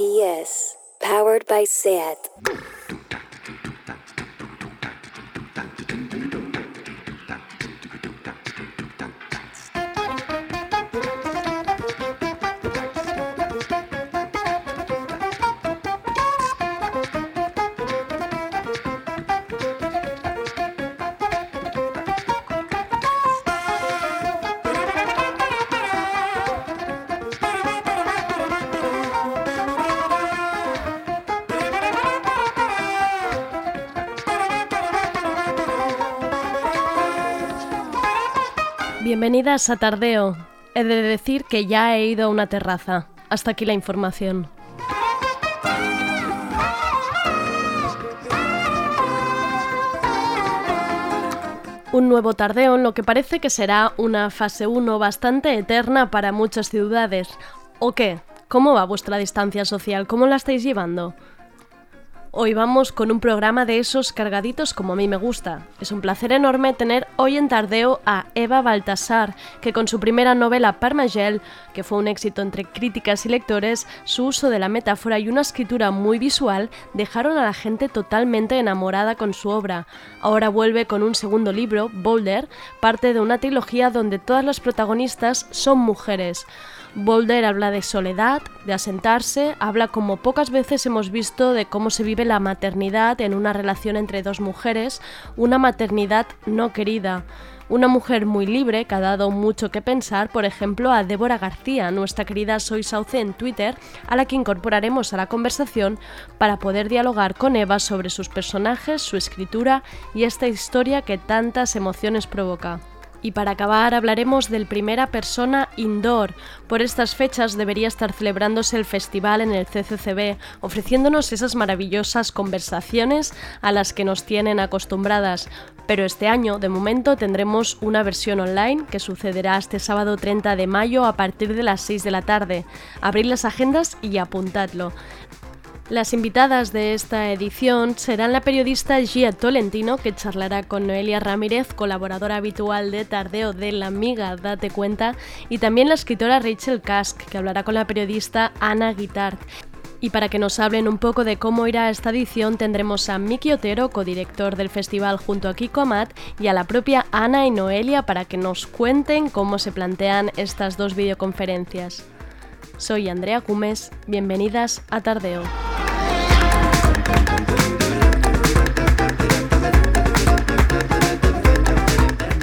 RPS, powered by SAT. Bienvenidas a Tardeo. He de decir que ya he ido a una terraza. Hasta aquí la información. Un nuevo tardeo en lo que parece que será una fase 1 bastante eterna para muchas ciudades. ¿O qué? ¿Cómo va vuestra distancia social? ¿Cómo la estáis llevando? Hoy vamos con un programa de esos cargaditos como a mí me gusta. Es un placer enorme tener hoy en Tardeo a Eva Baltasar, que con su primera novela Parmagel, que fue un éxito entre críticas y lectores, su uso de la metáfora y una escritura muy visual dejaron a la gente totalmente enamorada con su obra. Ahora vuelve con un segundo libro, Boulder, parte de una trilogía donde todas las protagonistas son mujeres. Boulder habla de soledad, de asentarse, habla como pocas veces hemos visto de cómo se vive la maternidad en una relación entre dos mujeres, una maternidad no querida. Una mujer muy libre que ha dado mucho que pensar, por ejemplo, a Débora García, nuestra querida Soy Sauce en Twitter, a la que incorporaremos a la conversación para poder dialogar con Eva sobre sus personajes, su escritura y esta historia que tantas emociones provoca. Y para acabar hablaremos del Primera Persona Indoor. Por estas fechas debería estar celebrándose el festival en el CCCB, ofreciéndonos esas maravillosas conversaciones a las que nos tienen acostumbradas. Pero este año, de momento, tendremos una versión online que sucederá este sábado 30 de mayo a partir de las 6 de la tarde. Abrid las agendas y apuntadlo. Las invitadas de esta edición serán la periodista Gia Tolentino, que charlará con Noelia Ramírez, colaboradora habitual de Tardeo de La Amiga, date cuenta, y también la escritora Rachel Kask, que hablará con la periodista Ana Guitart. Y para que nos hablen un poco de cómo irá esta edición, tendremos a Miki Otero, codirector del festival junto a Kiko Amat, y a la propia Ana y Noelia para que nos cuenten cómo se plantean estas dos videoconferencias. Soy Andrea Cumes, bienvenidas a Tardeo.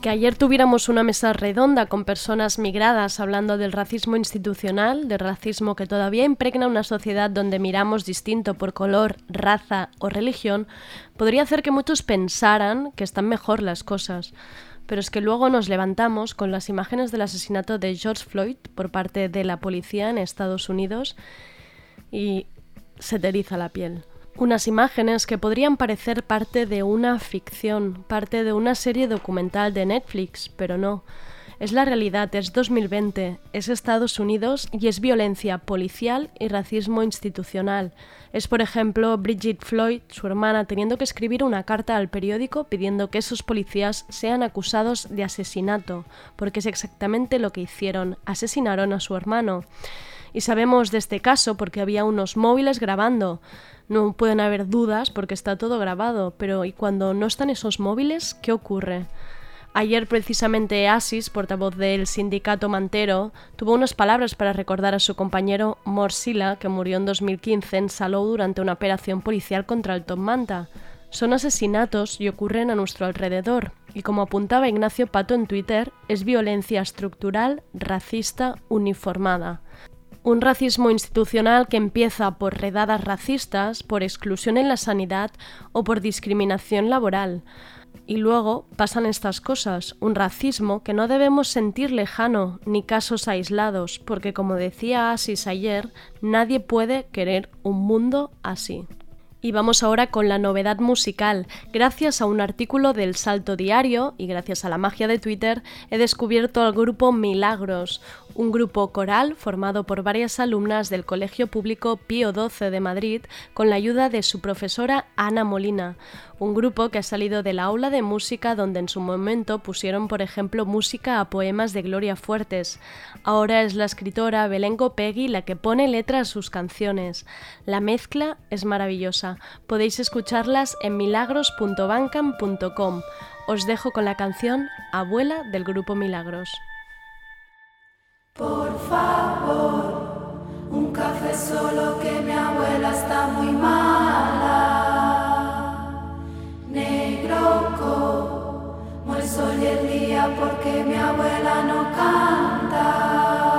Que ayer tuviéramos una mesa redonda con personas migradas hablando del racismo institucional, del racismo que todavía impregna una sociedad donde miramos distinto por color, raza o religión, podría hacer que muchos pensaran que están mejor las cosas. Pero es que luego nos levantamos con las imágenes del asesinato de George Floyd por parte de la policía en Estados Unidos y se te la piel. Unas imágenes que podrían parecer parte de una ficción, parte de una serie documental de Netflix, pero no. Es la realidad, es 2020, es Estados Unidos y es violencia policial y racismo institucional. Es, por ejemplo, Bridget Floyd, su hermana, teniendo que escribir una carta al periódico pidiendo que esos policías sean acusados de asesinato, porque es exactamente lo que hicieron, asesinaron a su hermano. Y sabemos de este caso porque había unos móviles grabando. No pueden haber dudas porque está todo grabado, pero ¿y cuando no están esos móviles? ¿Qué ocurre? Ayer precisamente Asis, portavoz del sindicato Mantero, tuvo unas palabras para recordar a su compañero Morsila, que murió en 2015 en Salou durante una operación policial contra el Top Manta. Son asesinatos y ocurren a nuestro alrededor, y como apuntaba Ignacio Pato en Twitter, es violencia estructural, racista, uniformada. Un racismo institucional que empieza por redadas racistas, por exclusión en la sanidad o por discriminación laboral. Y luego pasan estas cosas, un racismo que no debemos sentir lejano ni casos aislados, porque como decía Asis ayer, nadie puede querer un mundo así. Y vamos ahora con la novedad musical. Gracias a un artículo del Salto Diario y gracias a la magia de Twitter he descubierto al grupo Milagros, un grupo coral formado por varias alumnas del Colegio Público Pío XII de Madrid con la ayuda de su profesora Ana Molina, un grupo que ha salido del aula de música donde en su momento pusieron, por ejemplo, música a poemas de Gloria Fuertes. Ahora es la escritora Belén Peggy la que pone letra a sus canciones. La mezcla es maravillosa. Podéis escucharlas en milagros.bancam.com. Os dejo con la canción Abuela del grupo Milagros. Por favor, un café solo que mi abuela está muy mala. Negro como el sol y el día porque mi abuela no canta.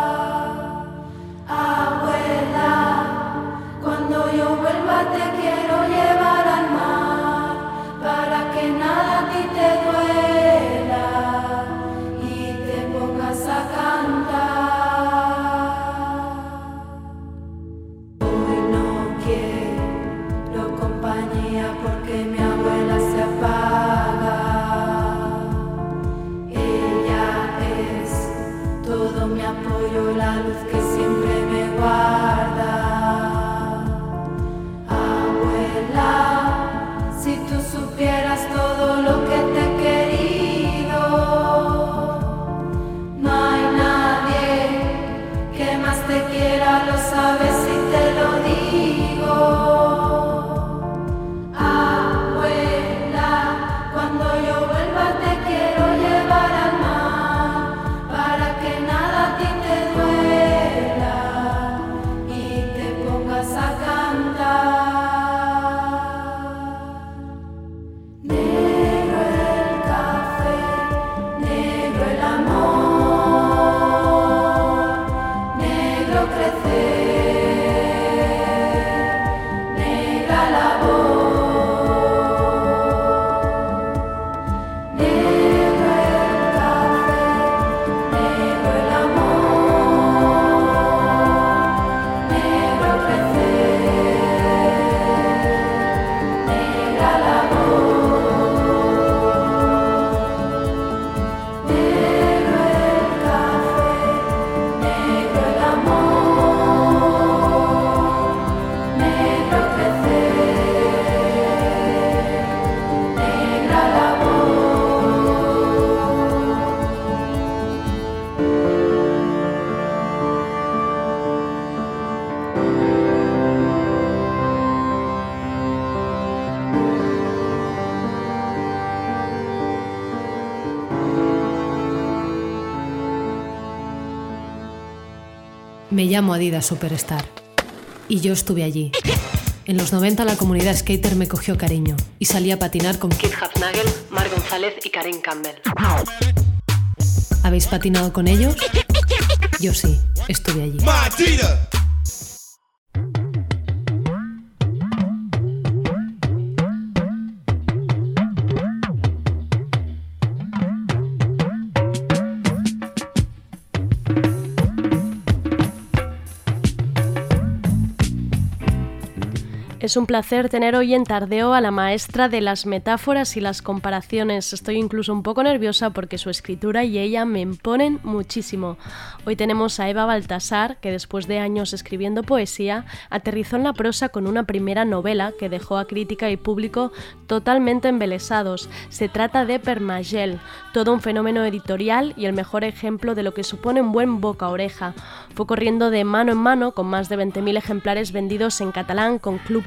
Me llamo Adidas Superstar. Y yo estuve allí. En los 90 la comunidad skater me cogió cariño y salí a patinar con Kit Hafnagel, Mar González y Karen Campbell. ¿Habéis patinado con ellos? Yo sí, estuve allí. Es un placer tener hoy en Tardeo a la maestra de las metáforas y las comparaciones. Estoy incluso un poco nerviosa porque su escritura y ella me imponen muchísimo. Hoy tenemos a Eva Baltasar, que después de años escribiendo poesía, aterrizó en la prosa con una primera novela que dejó a crítica y público totalmente embelesados. Se trata de Permagel, todo un fenómeno editorial y el mejor ejemplo de lo que supone un buen boca-oreja. Fue corriendo de mano en mano con más de 20.000 ejemplares vendidos en catalán con Club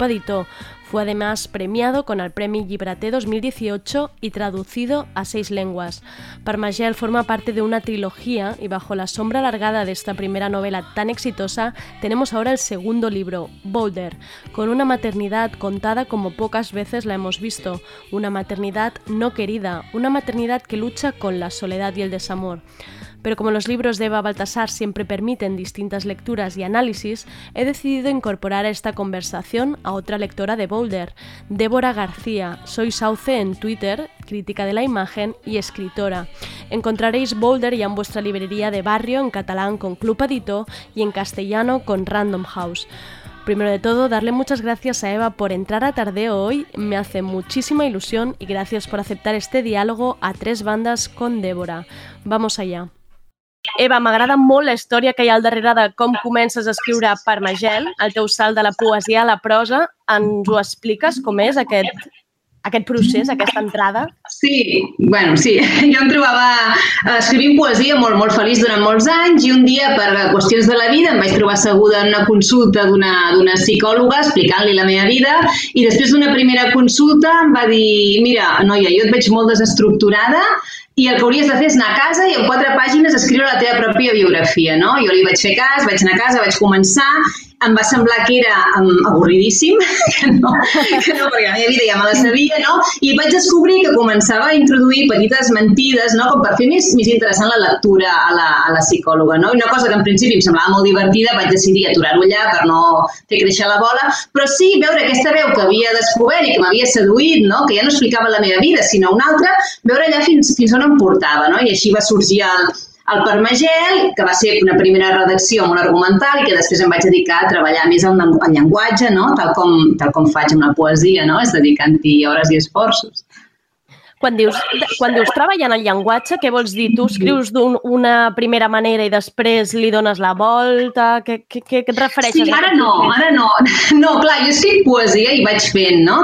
Fue además premiado con el Premio Gibraté 2018 y traducido a seis lenguas. Parmagel forma parte de una trilogía y bajo la sombra alargada de esta primera novela tan exitosa tenemos ahora el segundo libro, Boulder, con una maternidad contada como pocas veces la hemos visto, una maternidad no querida, una maternidad que lucha con la soledad y el desamor pero como los libros de Eva Baltasar siempre permiten distintas lecturas y análisis, he decidido incorporar a esta conversación a otra lectora de Boulder, Débora García. Soy Sauce en Twitter, crítica de la imagen y escritora. Encontraréis Boulder ya en vuestra librería de barrio en catalán con Club Adito y en castellano con Random House. Primero de todo, darle muchas gracias a Eva por entrar a Tardeo hoy. Me hace muchísima ilusión y gracias por aceptar este diálogo a tres bandas con Débora. Vamos allá. Eva, m'agrada molt la història que hi ha al darrere de com comences a escriure per Magel, el teu salt de la poesia a la prosa. Ens ho expliques com és aquest, aquest procés, aquesta entrada? Sí, bueno, sí. Jo em trobava eh, escrivint poesia molt, molt feliç durant molts anys i un dia, per qüestions de la vida, em vaig trobar asseguda en una consulta d'una psicòloga explicant-li la meva vida i després d'una primera consulta em va dir mira, noia, jo et veig molt desestructurada i el que hauries de fer és anar a casa i en quatre pàgines escriure la teva pròpia biografia, no? Jo li vaig fer cas, vaig anar a casa, vaig començar em va semblar que era um, avorridíssim, que no, que no, perquè la meva vida ja me la sabia, no? I vaig descobrir que començava a introduir petites mentides, no?, com per fer més, més interessant la lectura a la, a la psicòloga, no? I una cosa que en principi em semblava molt divertida, vaig decidir aturar-ho allà per no fer créixer la bola, però sí veure aquesta veu que havia descobert i que m'havia seduït, no?, que ja no explicava la meva vida, sinó una altra, veure allà fins, fins on em portava, no? I així va sorgir el, el Parmagel, que va ser una primera redacció molt argumental i que després em vaig dedicar a treballar més en el llenguatge, no? tal, com, tal com faig amb la poesia, no? és dedicant-hi hores i esforços. Quan dius, quan dius treballar en el llenguatge, què vols dir? Tu escrius d'una un, primera manera i després li dones la volta? Què, què, què et refereixes? Sí, ara no, ara no. No, clar, jo escric poesia i vaig fent, no?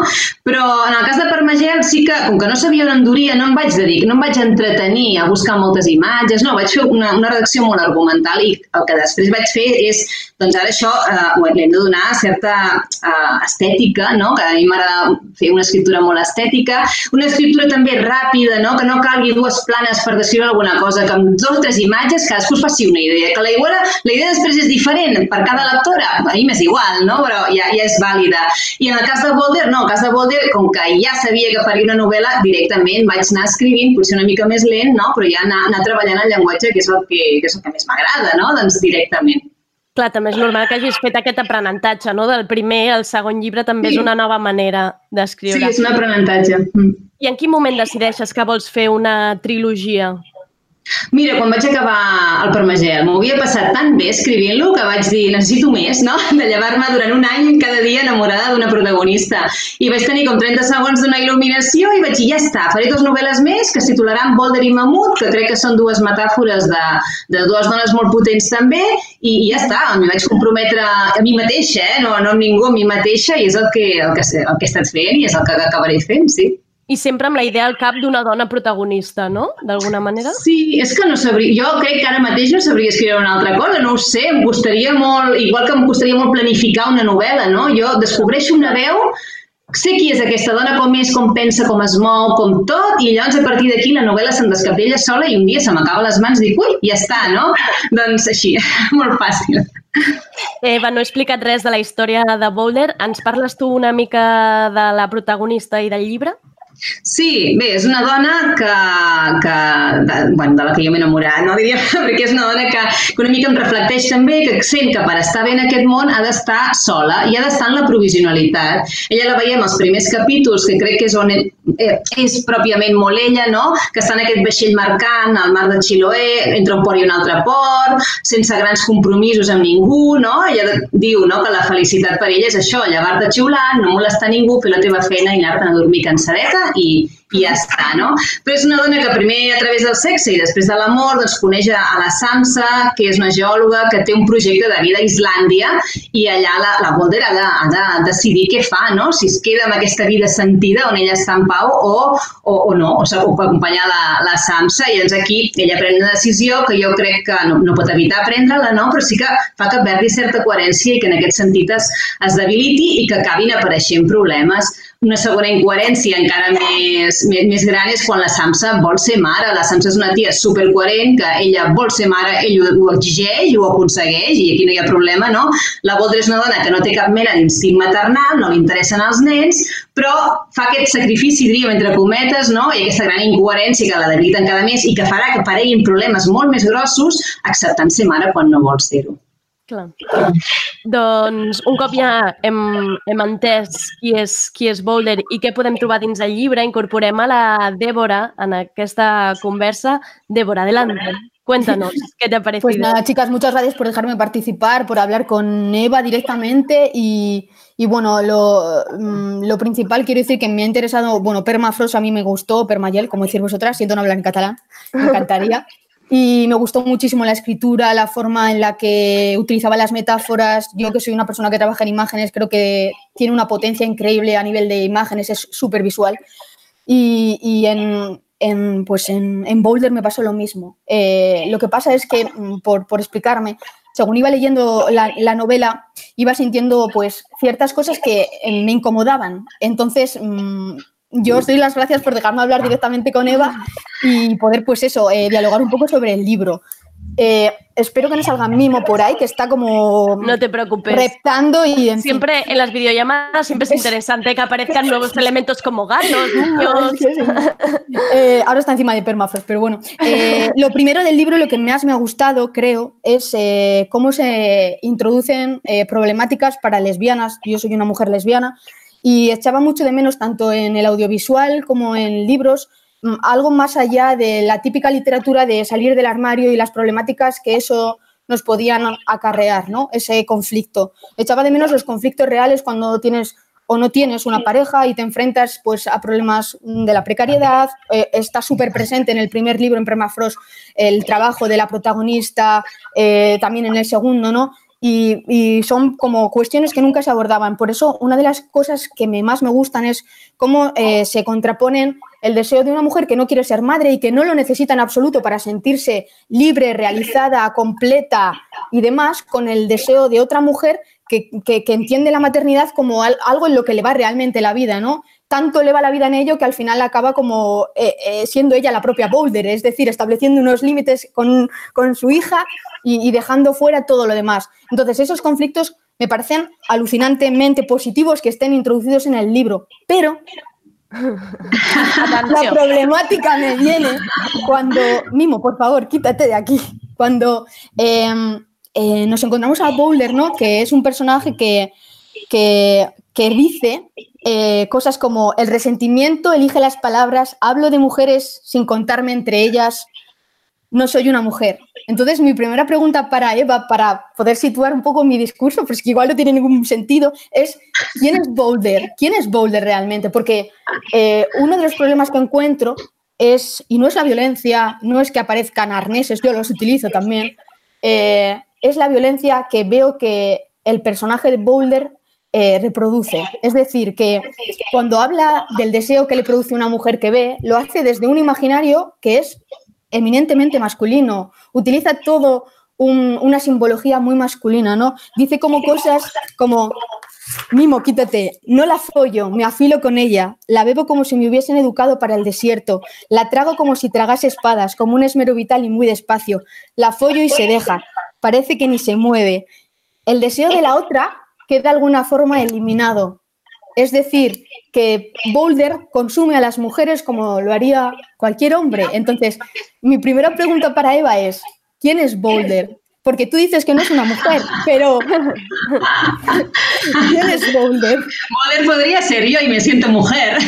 Però en el cas de Parmagel sí que, com que no sabia on enduria, no em vaig dedicar, no em vaig entretenir a buscar moltes imatges, no, vaig fer una, una redacció molt argumental i el que després vaig fer és, doncs ara això eh, li hem de donar certa eh, estètica, no? Que a mi m'agrada fer una escriptura molt estètica, una escriptura també ràpida, no? que no calgui dues planes per descriure alguna cosa, que amb dues o tres imatges cadascú es faci una idea. Que la idea, la idea després és diferent per cada lectora, a mi m'és igual, no? però ja, ja és vàlida. I en el cas de Boulder, no, en el cas de Boulder, com que ja sabia que faria una novel·la, directament vaig anar escrivint, potser una mica més lent, no? però ja anar, anar treballant el llenguatge, que és el que, que, és el que més m'agrada, no? doncs directament. Clar, també és normal que hagis fet aquest aprenentatge, no? Del primer al segon llibre també sí. és una nova manera d'escriure. Sí, és un aprenentatge. Mm. I en quin moment decideixes que vols fer una trilogia? Mira, quan vaig acabar el Parmagel, m'ho havia passat tan bé escrivint-lo que vaig dir, necessito més, no? De llevar-me durant un any cada dia enamorada d'una protagonista. I vaig tenir com 30 segons d'una il·luminació i vaig dir, ja està, faré dues novel·les més que es titularan Boulder i Mamut, que crec que són dues metàfores de, de dues dones molt potents també, i, i ja està, m'hi vaig comprometre a mi mateixa, eh? no, no amb ningú, a mi mateixa, i és el que, el que, el que he estat fent i és el que acabaré fent, sí. I sempre amb la idea al cap d'una dona protagonista, no? D'alguna manera? Sí, és que no sabria... Jo crec que ara mateix no sabria escriure una altra cosa, no ho sé, em costaria molt... Igual que em costaria molt planificar una novel·la, no? Jo descobreixo una veu, sé qui és aquesta dona, com és, com pensa, com es mou, com tot, i llavors a partir d'aquí la novel·la se'm descapella sola i un dia se m'acaba les mans i dic, ui, ja està, no? doncs així, molt fàcil. Eva, no he explicat res de la història de Boulder. Ens parles tu una mica de la protagonista i del llibre? Sí, bé, és una dona que, que de, bueno, de la que jo m'he enamorat, no diria, perquè és una dona que, que una mica em reflecteix també que sent que per estar bé en aquest món ha d'estar sola i ha d'estar en la provisionalitat. Ella la veiem als primers capítols, que crec que és on és pròpiament molt ella, no? que està en aquest vaixell mercant al mar de Chiloé, entre un port i un altre port, sense grans compromisos amb ningú, no? Ella diu no? que la felicitat per ella és això, llevar-te xiulant, no molestar ningú, fer la teva feina i anar-te'n a dormir cansadeta i, i ja està, no? Però és una dona que primer a través del sexe i després de l'amor doncs, coneix a la Samsa, que és una geòloga que té un projecte de vida a Islàndia i allà la, la Boulder ha de, ha de decidir què fa, no? Si es queda amb aquesta vida sentida on ella està en pau o, o, o no, o, o acompanyar la, la Samsa i doncs aquí ella pren una decisió que jo crec que no, no pot evitar prendre-la, no? Però sí que fa que perdi certa coherència i que en aquest sentit es, es debiliti i que acabin apareixent problemes una segona incoherència encara més, més, més gran és quan la Samsa vol ser mare. La Samsa és una tia supercoherent que ella vol ser mare, ell ho, ho exigeix, ho aconsegueix i aquí no hi ha problema, no? La Voldre és una dona que no té cap mena d'instint maternal, no li interessen els nens, però fa aquest sacrifici, diríem, entre cometes, no? i aquesta gran incoherència que la debilita encara més i que farà que apareguin problemes molt més grossos acceptant ser mare quan no vol ser-ho. Clar. Doncs un cop ja hem, hem entès qui és, qui és Boulder i què podem trobar dins el llibre, incorporem a la Débora en aquesta conversa. Débora, adelante. Cuéntanos, ¿qué te ha parecido? Pues nada, chicas, muchas gracias por dejarme participar, por hablar con Eva directamente y, y bueno, lo, mm, lo, principal quiero decir que me ha interesado, bueno, Permafrost a mí me gustó, Permayel, como decir vosotras, siento no hablar en catalán, me encantaría. Y me gustó muchísimo la escritura, la forma en la que utilizaba las metáforas. Yo que soy una persona que trabaja en imágenes, creo que tiene una potencia increíble a nivel de imágenes, es súper visual. Y, y en, en, pues en, en, Boulder me pasó lo mismo. Eh, lo que pasa es que, mm, por, por explicarme, según iba leyendo la, la, novela, iba sintiendo pues ciertas cosas que eh, me incomodaban. Entonces, mmm, yo os doy las gracias por dejarme hablar directamente con Eva y poder, pues eso, eh, dialogar un poco sobre el libro. Eh, espero que no salga Mimo por ahí, que está como. No te preocupes. Reptando y. En siempre fin. en las videollamadas siempre es interesante que aparezcan nuevos elementos como gatos, niños. eh, ahora está encima de Permafrost, pero bueno. Eh, lo primero del libro, lo que más me ha gustado, creo, es eh, cómo se introducen eh, problemáticas para lesbianas. Yo soy una mujer lesbiana y echaba mucho de menos, tanto en el audiovisual como en libros, algo más allá de la típica literatura de salir del armario y las problemáticas que eso nos podían acarrear, ¿no? Ese conflicto. Echaba de menos los conflictos reales cuando tienes o no tienes una pareja y te enfrentas pues, a problemas de la precariedad. Eh, está súper presente en el primer libro, en Permafrost, el trabajo de la protagonista, eh, también en el segundo, ¿no? Y, son como cuestiones que nunca se abordaban. Por eso, una de las cosas que me, más me gustan es cómo eh, se contraponen el deseo de una mujer que no quiere ser madre y que no lo necesita en absoluto para sentirse libre, realizada, completa y demás, con el deseo de otra mujer que, que, entiende la maternidad como al, algo en lo que le va realmente la vida, ¿no? Tanto le va la vida en ello que al final acaba como eh, eh, siendo ella la propia Boulder, es decir, estableciendo unos límites con, con su hija y, y, dejando fuera todo lo demás. Entonces, esos conflictos me parecen alucinantemente positivos que estén introducidos en el libro, pero la problemática me viene cuando, Mimo, por favor, quítate de aquí, cuando eh, eh, nos encontramos a Boulder, ¿no? que es un personaje que, que, que dice eh, cosas como el resentimiento elige las palabras, hablo de mujeres sin contarme entre ellas, no soy una mujer. Entonces, mi primera pregunta para Eva, para poder situar un poco mi discurso, pues que igual no tiene ningún sentido, es ¿quién es Boulder? ¿Quién es Boulder realmente? Porque eh, uno de los problemas que encuentro es, y no es la violencia, no es que aparezcan arneses, yo los utilizo también, eh, es la violencia que veo que el personaje de Boulder eh, reproduce. Es decir, que cuando habla del deseo que le produce una mujer que ve, lo hace desde un imaginario que es eminentemente masculino. Utiliza todo un, una simbología muy masculina, ¿no? Dice como cosas como, Mimo, quítate, no la follo, me afilo con ella, la bebo como si me hubiesen educado para el desierto, la trago como si tragase espadas, como un esmero vital y muy despacio, la follo y se deja, parece que ni se mueve. El deseo de la otra queda de alguna forma eliminado. Es decir, que Boulder consume a las mujeres como lo haría cualquier hombre. Entonces, mi primera pregunta para Eva es, ¿quién es Boulder? Porque tú dices que no es una mujer, pero ¿quién es Boulder? Boulder podría ser yo y me siento mujer.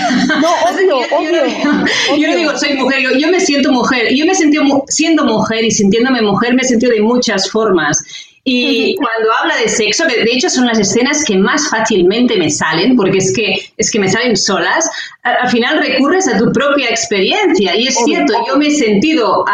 No, obvio, yo, obvio. Yo, no, yo no digo soy mujer, yo, yo, me siento mujer. Yo me sentí siendo mujer y sintiéndome mujer, me he sentido de muchas formas. Y cuando habla de sexo, que de hecho son las escenas que más fácilmente me salen, porque es que, es que me salen solas, al final recurres a tu propia experiencia. Y es cierto, yo me he sentido uh,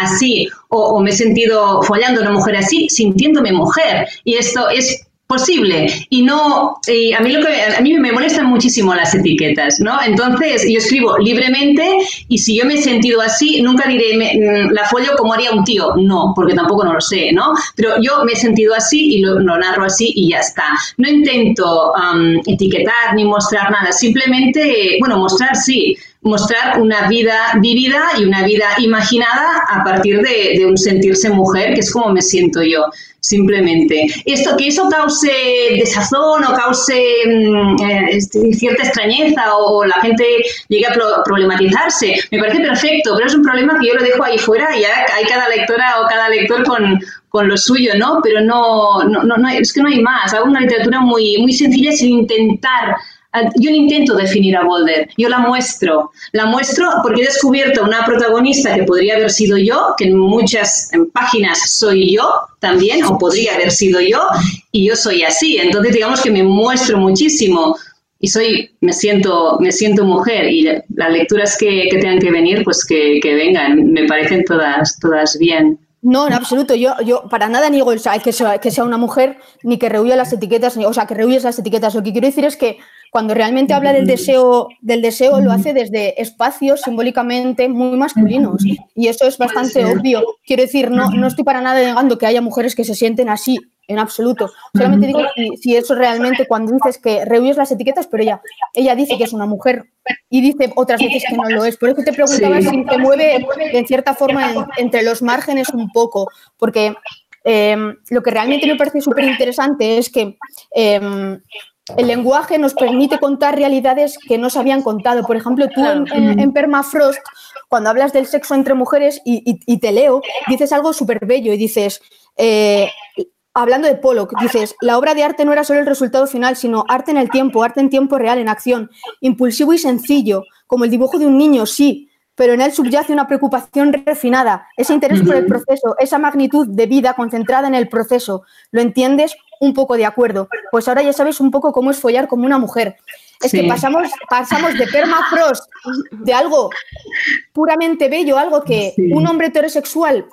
así o, o, me he sentido follando a una mujer así, sintiéndome mujer. Y esto es posible. Y no y a mí lo que a mí me molestan muchísimo las etiquetas no entonces yo escribo libremente y si yo me he sentido así nunca diré me, la follo como haría un tío no porque tampoco no lo sé no pero yo me he sentido así y lo, lo narro así y ya está. No intento um, etiquetar ni mostrar nada simplemente bueno mostrar sí mostrar una vida vivida y una vida imaginada a partir de, de un sentirse mujer que es como me siento yo simplemente. Esto, que eso cause desazón o cause mm, eh, cierta extrañeza o la gente llegue a pro problematizarse, me parece perfecto, pero es un problema que yo lo dejo ahí fuera y ya hay cada lectora o cada lector con, con lo suyo, ¿no? Pero no, no, no, es que no hay más. Hago una literatura muy, muy sencilla sin intentar yo no intento definir a Boulder, yo la muestro. La muestro porque he descubierto una protagonista que podría haber sido yo, que en muchas páginas soy yo también, o podría haber sido yo, y yo soy así. Entonces, digamos que me muestro muchísimo y soy, me siento, me siento mujer y las lecturas que, que tengan que venir, pues que, que vengan, me parecen todas, todas bien. No, en absoluto. Yo, yo para nada niego el, que, sea, que sea una mujer ni que rehuya las etiquetas, o sea, que rehuyes las etiquetas. Lo que quiero decir es que cuando realmente habla del deseo, del deseo lo hace desde espacios simbólicamente muy masculinos. Y eso es bastante obvio. Quiero decir, no, no estoy para nada negando que haya mujeres que se sienten así, en absoluto. Solamente digo si, si eso realmente, cuando dices que rehuyes las etiquetas, pero ella, ella dice que es una mujer y dice otras veces que no lo es. Por eso te preguntaba Sí. si te mueve en cierta forma en- entre los márgenes un poco, porque eh, lo que realmente me parece súper interesante es que eh, el lenguaje nos permite contar realidades que no se habían contado. Por ejemplo, tú en, en- en Permafrost, cuando hablas del sexo entre mujeres y, y- y te leo, dices algo súper bello y dices, eh, hablando de Pollock, dices, la obra de arte no era solo el resultado final, sino arte en el tiempo, arte en tiempo real, en acción, impulsivo y sencillo, como el dibujo de un niño, sí, pero en él subyace una preocupación refinada, ese interés por el proceso, esa magnitud de vida concentrada en el proceso. ¿Lo entiendes? Un poco de acuerdo. Pues ahora ya sabes un poco cómo es follar como una mujer. Es Sí. que pasamos, pasamos de permafrost, de algo puramente bello, algo que Sí. un hombre heterosexual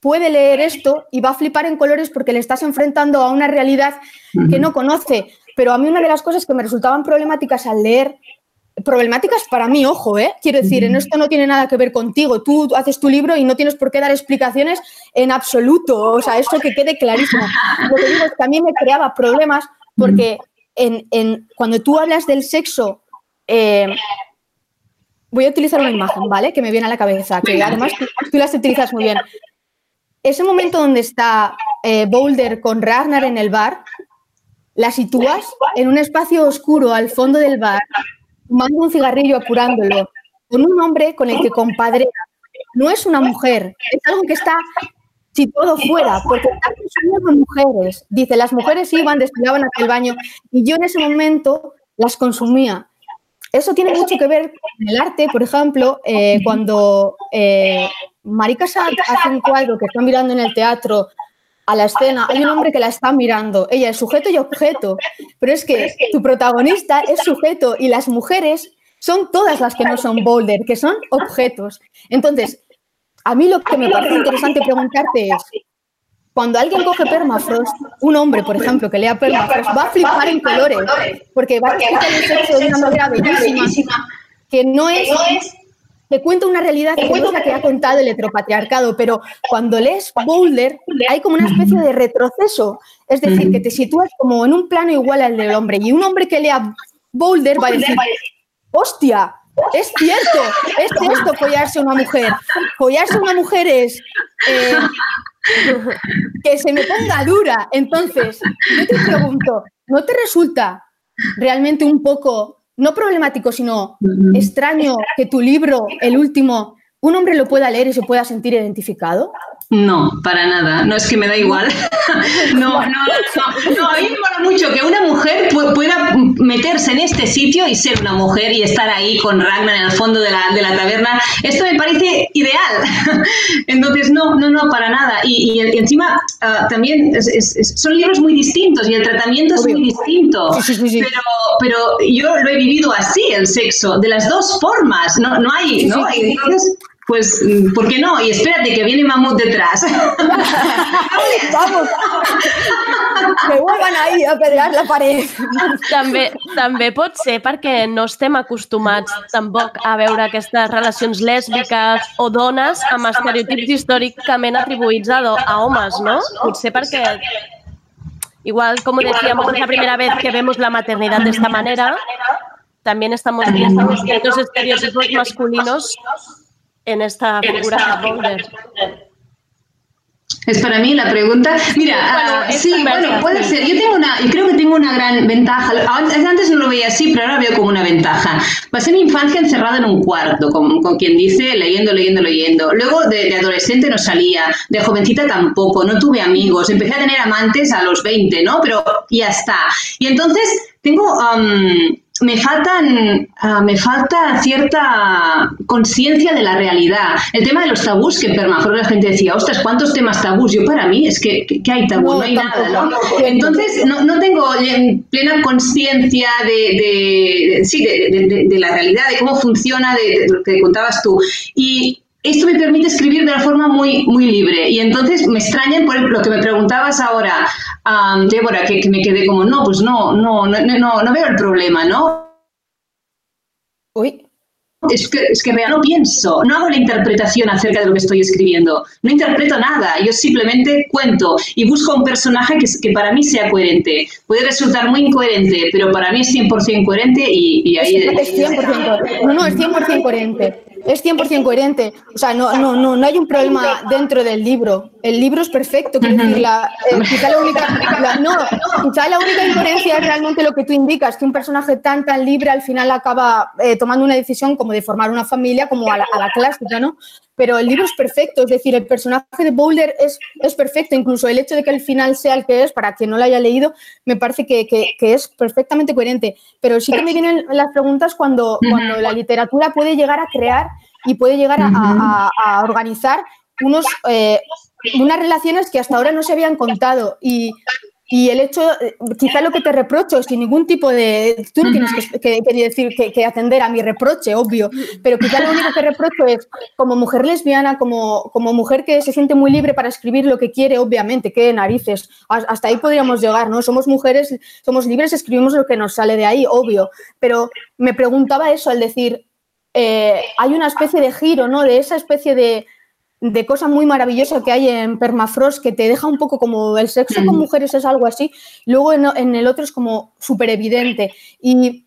puede leer esto y va a flipar en colores porque le estás enfrentando a una realidad que no conoce. Pero a mí una de las cosas que me resultaban problemáticas al leer, problemáticas para mí, ojo, ¿eh? quiero decir, en esto no tiene nada que ver contigo. Tú haces tu libro y no tienes por qué dar explicaciones en absoluto. O sea, eso que quede clarísimo. Lo que digo es que a mí me creaba problemas porque en, en- cuando tú hablas del sexo, eh, voy a utilizar una imagen, ¿vale? Que me viene a la cabeza, que además tú, tú las utilizas muy bien. Ese momento donde está eh, Boulder con Ragnar en el bar, la sitúas en un espacio oscuro al fondo del bar, fumando un cigarrillo apurándolo, con un hombre con el que compadrea. No es una mujer, es algo que está situado fuera, porque está consumiendo mujeres. Dice, las mujeres iban, destilaban hacia el baño, y yo en ese momento las consumía. Eso tiene mucho que ver con el arte, por ejemplo, eh, cuando eh, Marika Sack hace un cuadro que está mirando en el teatro a la escena, hay un hombre que la está mirando, ella es sujeto y objeto, pero es que tu protagonista es sujeto y las mujeres son todas las que no son boulder, que son objetos. Entonces, a mí lo que me parece interesante preguntarte es, cuando alguien coge Permafrost, un hombre, por ejemplo, que lea Permafrost, va a flipar en colores, porque va a explicar el sexo de una manera bellísima, que no es, que cuenta una realidad que no es la que ha contado el heteropatriarcado, pero cuando lees Boulder hay como una especie de retroceso, es decir, que te sitúas como en un plano igual al del hombre, y un hombre que lea Boulder va a decir, hostia, es cierto, es esto follarse a una mujer. Follarse a una mujer es eh, que se me ponga dura. Entonces, yo te pregunto, ¿no te resulta realmente un poco, no problemático, sino extraño que tu libro, el último, un hombre lo pueda leer y se pueda sentir identificado? No, para nada. No es que me da igual. No, no, no, no. A mí me mola mucho que una mujer pu- pueda meterse en este sitio y ser una mujer y estar ahí con Ragnar en el fondo de la, de la taberna. Esto me parece ideal. Entonces, no, no, no, para nada. Y, y encima, ah, también es- es- es- son libros muy distintos y el tratamiento es muy distinto. Sí, sí, sí. Pero, pero yo lo he vivido así, el sexo, de las dos formas. No, no hay, ¿no? entonces, pues, ¿por qué no? Y espérate que viene Mamut detrás. ¡Vamos! Que vuelvan ahí a pedrear la pared. També, també pot ser perquè no estem acostumats tampoc a veure aquestes relacions lèsbiques o dones amb estereotips històricament atribuïts a, a homes, ¿no? Potser perquè, igual como decíamos, es la primera vez que vemos la maternidad de esta manera, también estamos viendo ciertos estereotipos masculinos en esta figura de Boulder. Es para mí la pregunta. Mira, Bueno, ah, sí, bueno, puede sí. ser. Yo tengo una, yo creo que tengo una gran ventaja. Antes no lo veía así, pero ahora veo como una ventaja. Pasé mi infancia encerrada en un cuarto, con, con quien dice, leyendo, leyendo, leyendo. Luego de, de adolescente no salía, de jovencita tampoco, no tuve amigos. Empecé a tener amantes a los 20, ¿no? Pero ya está. Y entonces tengo am, me faltan, ah, me falta cierta conciencia de la realidad. El tema de los tabús, que en Permafrost la gente decía, ostras, ¿cuántos temas tabús? Yo para mí es que, que hay tabú, no, hay nada, ¿no? Entonces, no, no tengo plena conciencia de, de, sí, de, de, la realidad, de cómo funciona, de, lo que contabas tú. Y esto me permite escribir de una forma muy, muy libre. Y entonces me extraña, por lo que me preguntabas ahora, um, Débora, que, que, me quedé como, no, pues no, no, no, no, no veo el problema, ¿no? Uy. Es que, es que no pienso, no hago la interpretación acerca de lo que estoy escribiendo, no interpreto nada, yo simplemente cuento y busco un personaje que, que para mí sea coherente. Puede resultar muy incoherente, pero para mí es 100% coherente y, y ahí... Es, es 100%, no, no, es 100% coherente es 100% coherente. O sea, no, no, no, no hay un problema dentro del libro. El libro es perfecto. decir, la, eh, quizá, la única, no, quizá la única incoherencia es realmente lo que tú indicas, que un personaje tan, tan libre al final acaba eh, tomando una decisión como de formar una familia, como a la, a la clásica, ¿no? Pero el libro es perfecto, es decir, el personaje de Boulder es, es perfecto, incluso el hecho de que el final sea el que es, para quien no lo haya leído, me parece que, que, que es perfectamente coherente. Pero sí que me vienen las preguntas cuando, cuando la literatura puede llegar a crear y puede llegar a, a, a organizar unos, eh, unas relaciones que hasta ahora no se habían contado. Y, y el hecho, quizá lo que te reprocho, sin ningún tipo de. Tú no tienes que, que, que decir que, que, atender a mi reproche, obvio, pero quizá lo único que reprocho es, como mujer lesbiana, como, como mujer que se siente muy libre para escribir lo que quiere, obviamente, qué narices. Hasta ahí podríamos llegar, ¿no? Somos mujeres, somos libres, escribimos lo que nos sale de ahí, obvio. Pero me preguntaba eso al decir, eh, hay una especie de giro, ¿no? De esa especie de de cosa muy maravillosa que hay en Permafrost que te deja un poco como el sexo con mujeres es algo así, luego en, en el otro es como súper evidente. Y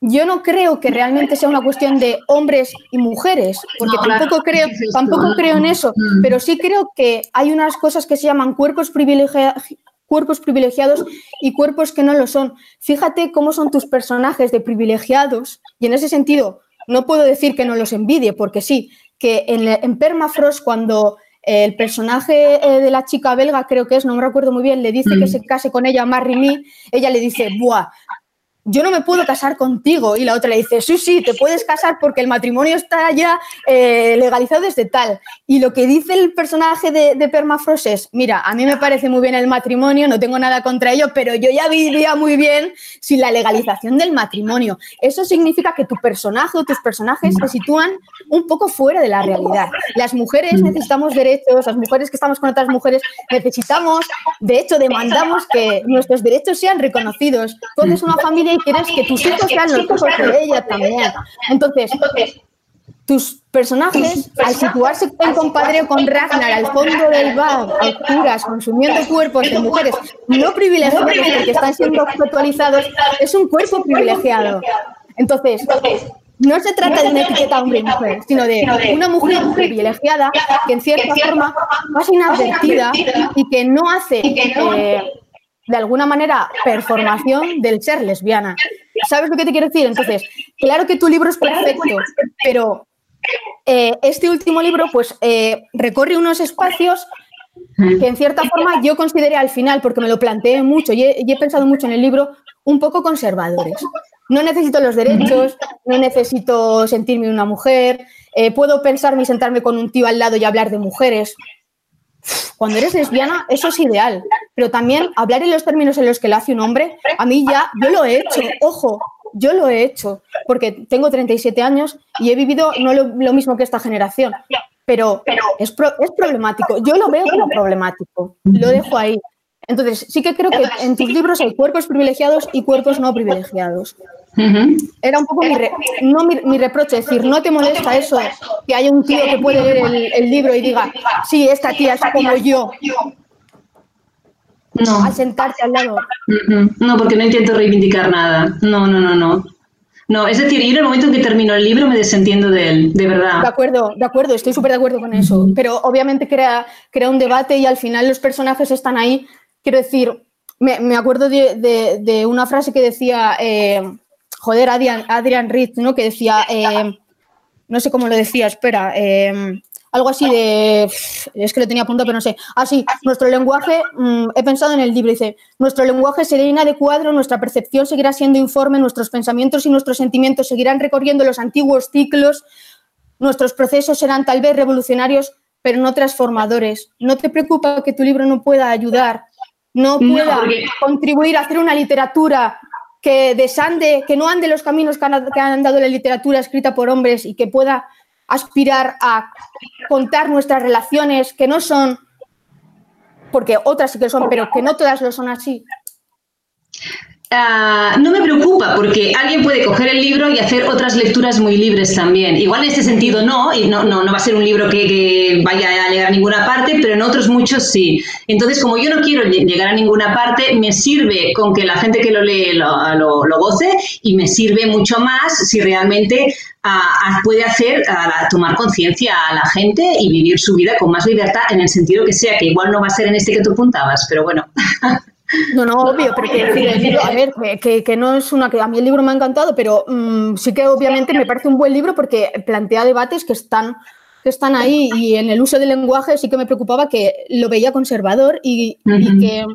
yo no creo que realmente sea una cuestión de hombres y mujeres, porque no, tampoco, creo, tampoco creo en eso, pero sí creo que hay unas cosas que se llaman cuerpos privilegiados cuerpos privilegiados y cuerpos que no lo son. Fíjate cómo son tus personajes de privilegiados y en ese sentido no puedo decir que no los envidie, porque sí, que en, en Permafrost cuando el personaje eh, de la chica belga, creo que es, no me recuerdo muy bien, le dice mm. que se case con ella, Marry Me, ella le dice, buah, yo no me puedo casar contigo. Y la otra le dice, sí, sí, te puedes casar porque el matrimonio está ya eh, legalizado desde tal. Y lo que dice el personaje de, de, Permafrost es, mira, a mí me parece muy bien el matrimonio, no tengo nada contra ello, pero yo ya viviría muy bien sin la legalización del matrimonio. Eso significa que tu personaje o tus personajes se sitúan un poco fuera de la realidad. Las mujeres necesitamos derechos, las mujeres que estamos con otras mujeres necesitamos, de hecho, demandamos que nuestros derechos sean reconocidos. Haces una familia y quieres que tus hijos sean los hijos de ella también. Entonces, tus personajes, al situarse en compadreo con Ragnar al fondo del bar, a oscuras, consumiendo cuerpos de mujeres no privilegiadas porque están siendo actualizados, es un cuerpo privilegiado. Entonces, no se trata de una etiqueta hombre y mujer, sino de una mujer privilegiada que en cierta forma pasa inadvertida y que no hace eh, de alguna manera performación del ser lesbiana. ¿Sabes lo que te quiero decir? Entonces, claro que tu libro es perfecto, pero eh, este último libro pues eh, recorre unos espacios que en cierta forma yo consideré al final, porque me lo planteé mucho y he, y he pensado mucho en el libro, un poco conservadores. No necesito los derechos, no necesito sentirme una mujer, eh, puedo pensarme y sentarme con un tío al lado y hablar de mujeres. Cuando eres lesbiana, eso es ideal, pero también hablar en los términos en los que lo hace un hombre, a mí ya, yo lo he hecho, ojo, yo lo he hecho, porque tengo 37 años y he vivido no lo, mismo que esta generación, pero es, es problemático, yo lo veo como problemático, lo dejo ahí. Entonces, sí que creo que en tus libros hay cuerpos privilegiados y cuerpos no privilegiados. Uh -huh. Era un poco mi, re, no mi, mi, reproche, es decir, ¿no te molesta eso que haya un tío que puede leer el, el libro y diga, sí, esta tía es como yo? No. Al sentarte al lado. Uh -huh. No, porque no intento reivindicar nada. No, no, no, no. No, es decir, yo en el momento en que termino el libro me desentiendo de él, de verdad. De acuerdo, de acuerdo, estoy súper de acuerdo con eso. Pero obviamente crea, crea un debate y al final los personajes están ahí Quiero decir, me, me acuerdo de, de, una frase que decía, eh, joder, Adrian, Adrian Reed, ¿no? Que decía, eh, no sé cómo lo decía, espera, eh, algo así de, es que lo tenía apuntado, pero no sé, así, nuestro lenguaje, mm, he pensado en el libro, dice, nuestro lenguaje será inadecuado, nuestra percepción seguirá siendo informe, nuestros pensamientos y nuestros sentimientos seguirán recorriendo los antiguos ciclos, nuestros procesos serán tal vez revolucionarios, pero no transformadores. ¿No te preocupa que tu libro no pueda ayudar, no pueda porque- contribuir a hacer una literatura que desande, que no ande los caminos que han, que han andado la literatura escrita por hombres y que pueda aspirar a contar nuestras relaciones que no son, porque otras sí que son, pero que no todas lo son así. Ah, no me preocupa porque alguien puede coger el libro y hacer otras lecturas muy libres también. Igual en este sentido no, y no, no, no va a ser un libro que, vaya a llegar a ninguna parte, pero en otros muchos sí. Entonces, como yo no quiero lle- llegar a ninguna parte, me sirve con que la gente que lo lee lo, lo- goce y me sirve mucho más si realmente ah, ah, puede hacer tomar conciencia a la gente y vivir su vida con más libertad en el sentido que sea, que igual no va a ser en este que tú apuntabas, pero bueno. No, no, obvio, pero decir, libro, a ver, que- que, que no es una que a mí el libro me ha encantado, pero mm, sí que obviamente me parece un buen libro porque plantea debates que están, que están ahí y en el uso del lenguaje sí que me preocupaba que lo veía conservador y, y que,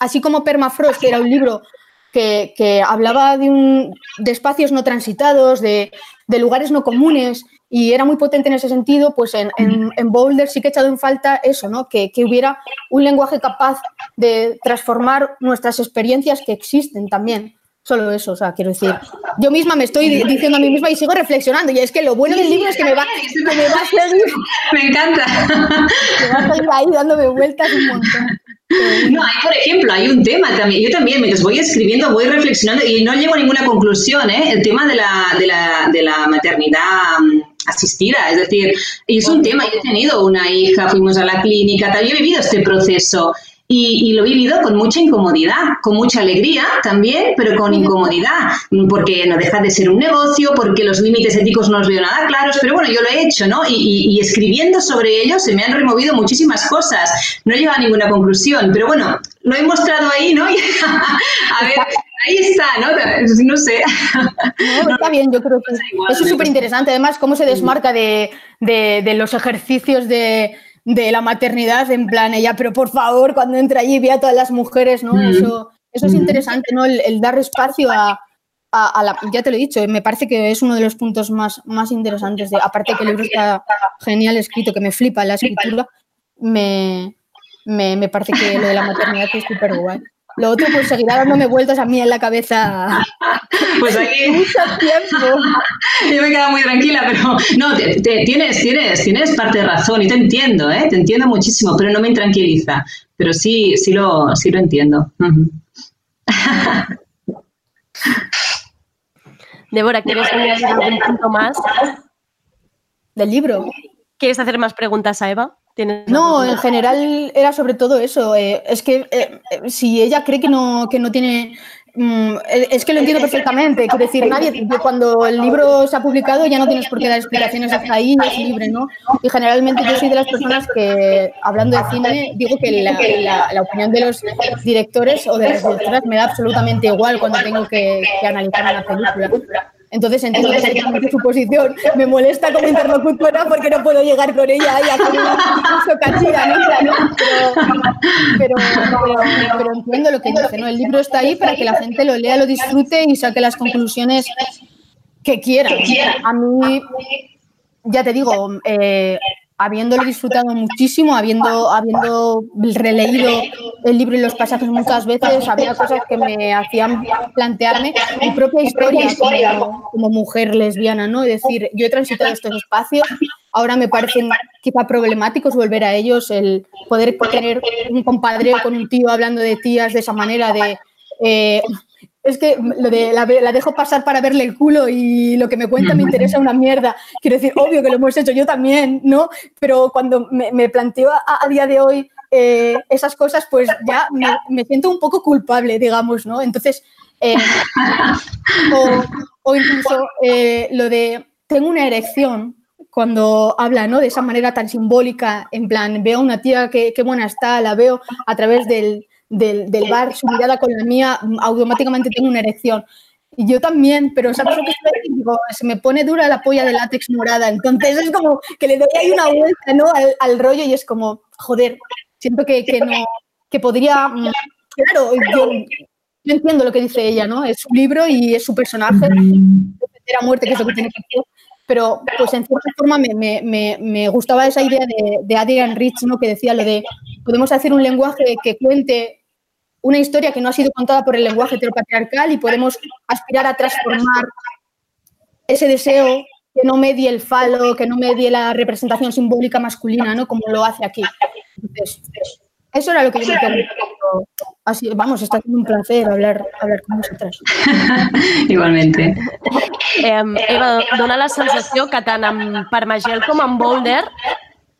así como Permafrost, que era un libro que, hablaba de, un, de espacios no transitados, de, de lugares no comunes y era muy potente en ese sentido, pues en, en, en Boulder sí que he echado en falta eso, ¿no? que, que hubiera un lenguaje capaz de transformar nuestras experiencias que existen también. Solo eso, o sea, quiero decir, yo misma me estoy di- diciendo a mí misma y sigo reflexionando. Y es que lo bueno del libro es que me va, que me va a seguir, Me encanta. que va a seguir ahí dándome vueltas un montón. No, hay, por ejemplo, hay un tema también. Yo también, mientras voy escribiendo, voy reflexionando y no llego a ninguna conclusión, ¿eh? El tema de la, de la, de la maternidad mm, asistida. Es decir, y es un tema. Yo he tenido una hija, fuimos a la clínica, tal. Yo he vivido este proceso. Y, y lo he vivido con mucha incomodidad, con mucha alegría también, pero con incomodidad, porque no deja de ser un negocio, porque los límites éticos no los veo nada claros, pero bueno, yo lo he hecho, ¿no? Y, y- y escribiendo sobre ello se me han removido muchísimas cosas. No he llegado a ninguna conclusión, pero bueno, lo he mostrado ahí, ¿no? A ver, ahí está, ¿no? No sé. No, está bien, yo creo que eso es súper interesante. Además, cómo se desmarca de, de- de los ejercicios de, de la maternidad, en plan, ella, pero por favor, cuando entra allí ve a todas las mujeres, ¿no? Ujú. Eso, eso es Ujú. interesante, ¿no? El, el dar espacio a, a- a la. Ya te lo he dicho, me parece que es uno de los puntos más, más interesantes. De, aparte que el libro está genial escrito, que me flipa la escritura, me, me, me parece que lo de la maternidad es súper guay. Lo otro, pues seguirá dándome vueltas a mí en la cabeza Pues aquí mucho tiempo. yo me he quedado muy tranquila, pero no, te- te- tienes, tienes, tienes parte de razón y te entiendo, ¿eh? Te entiendo muchísimo, pero no me intranquiliza. Pero sí, sí lo, sí lo entiendo. Débora, ¿quieres añadir algún punto más? Del libro. ¿Quieres hacer más preguntas a Eva? ¿Tienes No, en general era sobre todo eso. eh, es que eh, eh, si ella cree que no, que no tiene. mm, es que lo entiendo perfectamente. Quiero decir, nadie, cuando el libro se ha publicado ya no tienes por qué dar explicaciones hasta ahí, es libre, ¿no? Y generalmente yo soy de las personas que, hablando de cine, digo que la, la- la opinión de los directores o de las directoras me da absolutamente igual cuando tengo que, que analizar una película. Entonces entiendo perfectamente su posición. Me molesta como interlocutora porque no puedo llegar con ella y hacer cachida, ¿no? Pero, pero, pero- pero entiendo lo que dice, ¿no? El libro está ahí para que la gente lo lea, lo disfrute y saque las conclusiones que quiera. A mí, ya te digo, eh, habiéndolo disfrutado muchísimo, habiendo, habiendo releído el libro y los pasajes muchas veces, había cosas que me hacían plantearme mi propia historia como, mujer lesbiana, ¿no? Es decir, yo he transitado estos espacios, ahora me parecen quizá problemáticos volver a ellos, el poder tener un compadreo con un tío hablando de tías de esa manera, de... eh, es que lo de la, la dejo pasar para verle el culo y lo que me cuenta me interesa una mierda. Quiero decir, obvio que lo hemos hecho yo también, ¿no? Pero cuando me, me planteo a, a día de hoy eh, esas cosas, pues ya me, me siento un poco culpable, digamos, ¿no? Entonces, eh, o, o incluso eh, lo de tengo una erección cuando habla ¿no? de esa manera tan simbólica, en plan, veo a una tía que, que buena está, la veo a través del, del, del bar, su mirada con la mía, automáticamente tengo una erección. Y yo también, pero ¿sabes lo que estoy? Digo, se me pone dura la polla de látex morada. Entonces es como que le doy ahí una vuelta, ¿no? Al, al rollo y es como, joder, siento que, que no, que podría, mm, claro, yo, yo entiendo lo que dice ella, ¿no? Es su libro y es su personaje, defender a muerte, que es lo que tiene que hacer. Pero, pues en cierta forma me, me, me, me gustaba esa idea de, de Adrian Rich, ¿no? Que decía lo de, podemos hacer un lenguaje que cuente una historia que no ha sido contada por el lenguaje heteropatriarcal y podemos aspirar a transformar ese deseo que no medie el falo, que no medie la representación simbólica masculina, ¿no? Como lo hace aquí. Entonces, eso era lo que yo me preguntaba. Así, vamos, está siendo un placer hablar, hablar con vosotras. Igualmente. Eh, Eva, dona la sensació que tant amb Parmagel com amb Boulder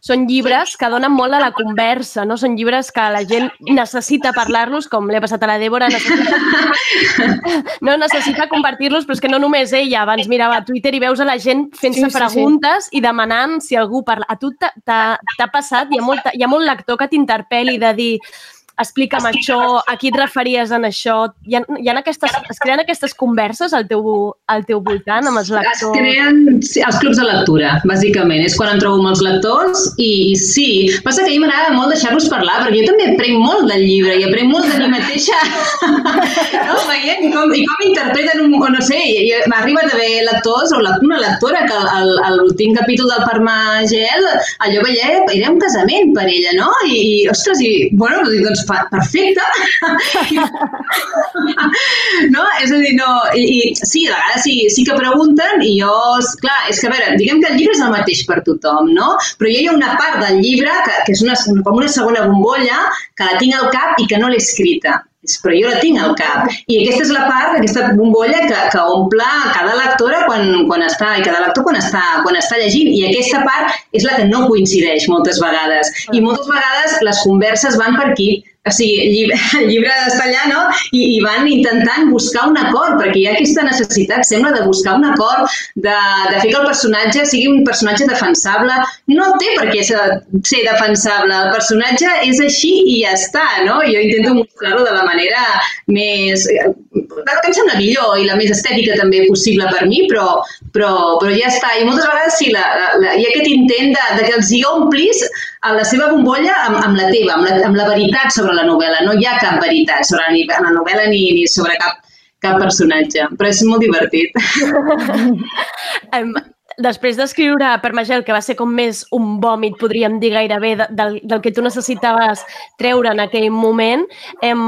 són llibres que donen molt a la conversa, no? Són llibres que la gent necessita parlar-los, com li ha passat a la Débora, necessita, no necessita compartir-los, però és que no només ella, abans mirava a Twitter i veus a la gent fent-se Sí, sí, sí. preguntes i demanant si algú parla. A tu t'ha- passat? Hi ha, molta, hi ha molt lector que t'interpel·li de dir explica'm això, a qui et referies en això. Hi ha, hi ha aquestes, es creen aquestes converses al teu, al teu voltant amb els Es lectors? creen sí, els clubs de lectura, bàsicament. És quan em trobo amb els lectors i, i sí. Passa que a mi m'agrada molt deixar-los parlar, perquè jo també aprenc molt del llibre i aprenc molt de mi mateixa, no? veient com, i com interpreten un... O no sé, i, arribat a haver lectors o una lectora que l'últim capítol del Parmagel, allò veia, era un casament per ella, no? I, i ostres, i, bueno, doncs perfecte. no? És a dir, no... I, i sí, a vegades sí, sí que pregunten i jo, clar, és que a veure, diguem que el llibre és el mateix per tothom, no? Però jo hi ha una part del llibre que, que és una, com una segona bombolla que la tinc al cap i que no l'he escrita però jo la tinc al cap. I aquesta és la part, aquesta bombolla que, que omple cada lectora quan, quan està, i cada lector quan està, quan està llegint. I aquesta part és la que no coincideix moltes vegades. I moltes vegades les converses van per aquí. O sigui, el llibre, llibre està allà, no? I, I van intentant buscar un acord, perquè hi ha aquesta necessitat, sembla, de buscar un acord, de, de fer que el personatge sigui un personatge defensable. No té per què ser, defensable. El personatge és així i ja està, no? Jo intento mostrar-lo de la manera més... que em sembla millor i la més estètica també possible per mi, però, però, però ja està. I moltes vegades sí, la, la, la, hi ha aquest intent de, de que els hi omplis a la seva bombolla amb, amb la teva, amb la, amb la veritat sobre la novel·la. No hi ha cap veritat sobre ni la novel·la ni, ni sobre cap, cap personatge, però és molt divertit. Després d'escriure per Magel, que va ser com més un vòmit, podríem dir gairebé, de, del, del que tu necessitaves treure en aquell moment, em,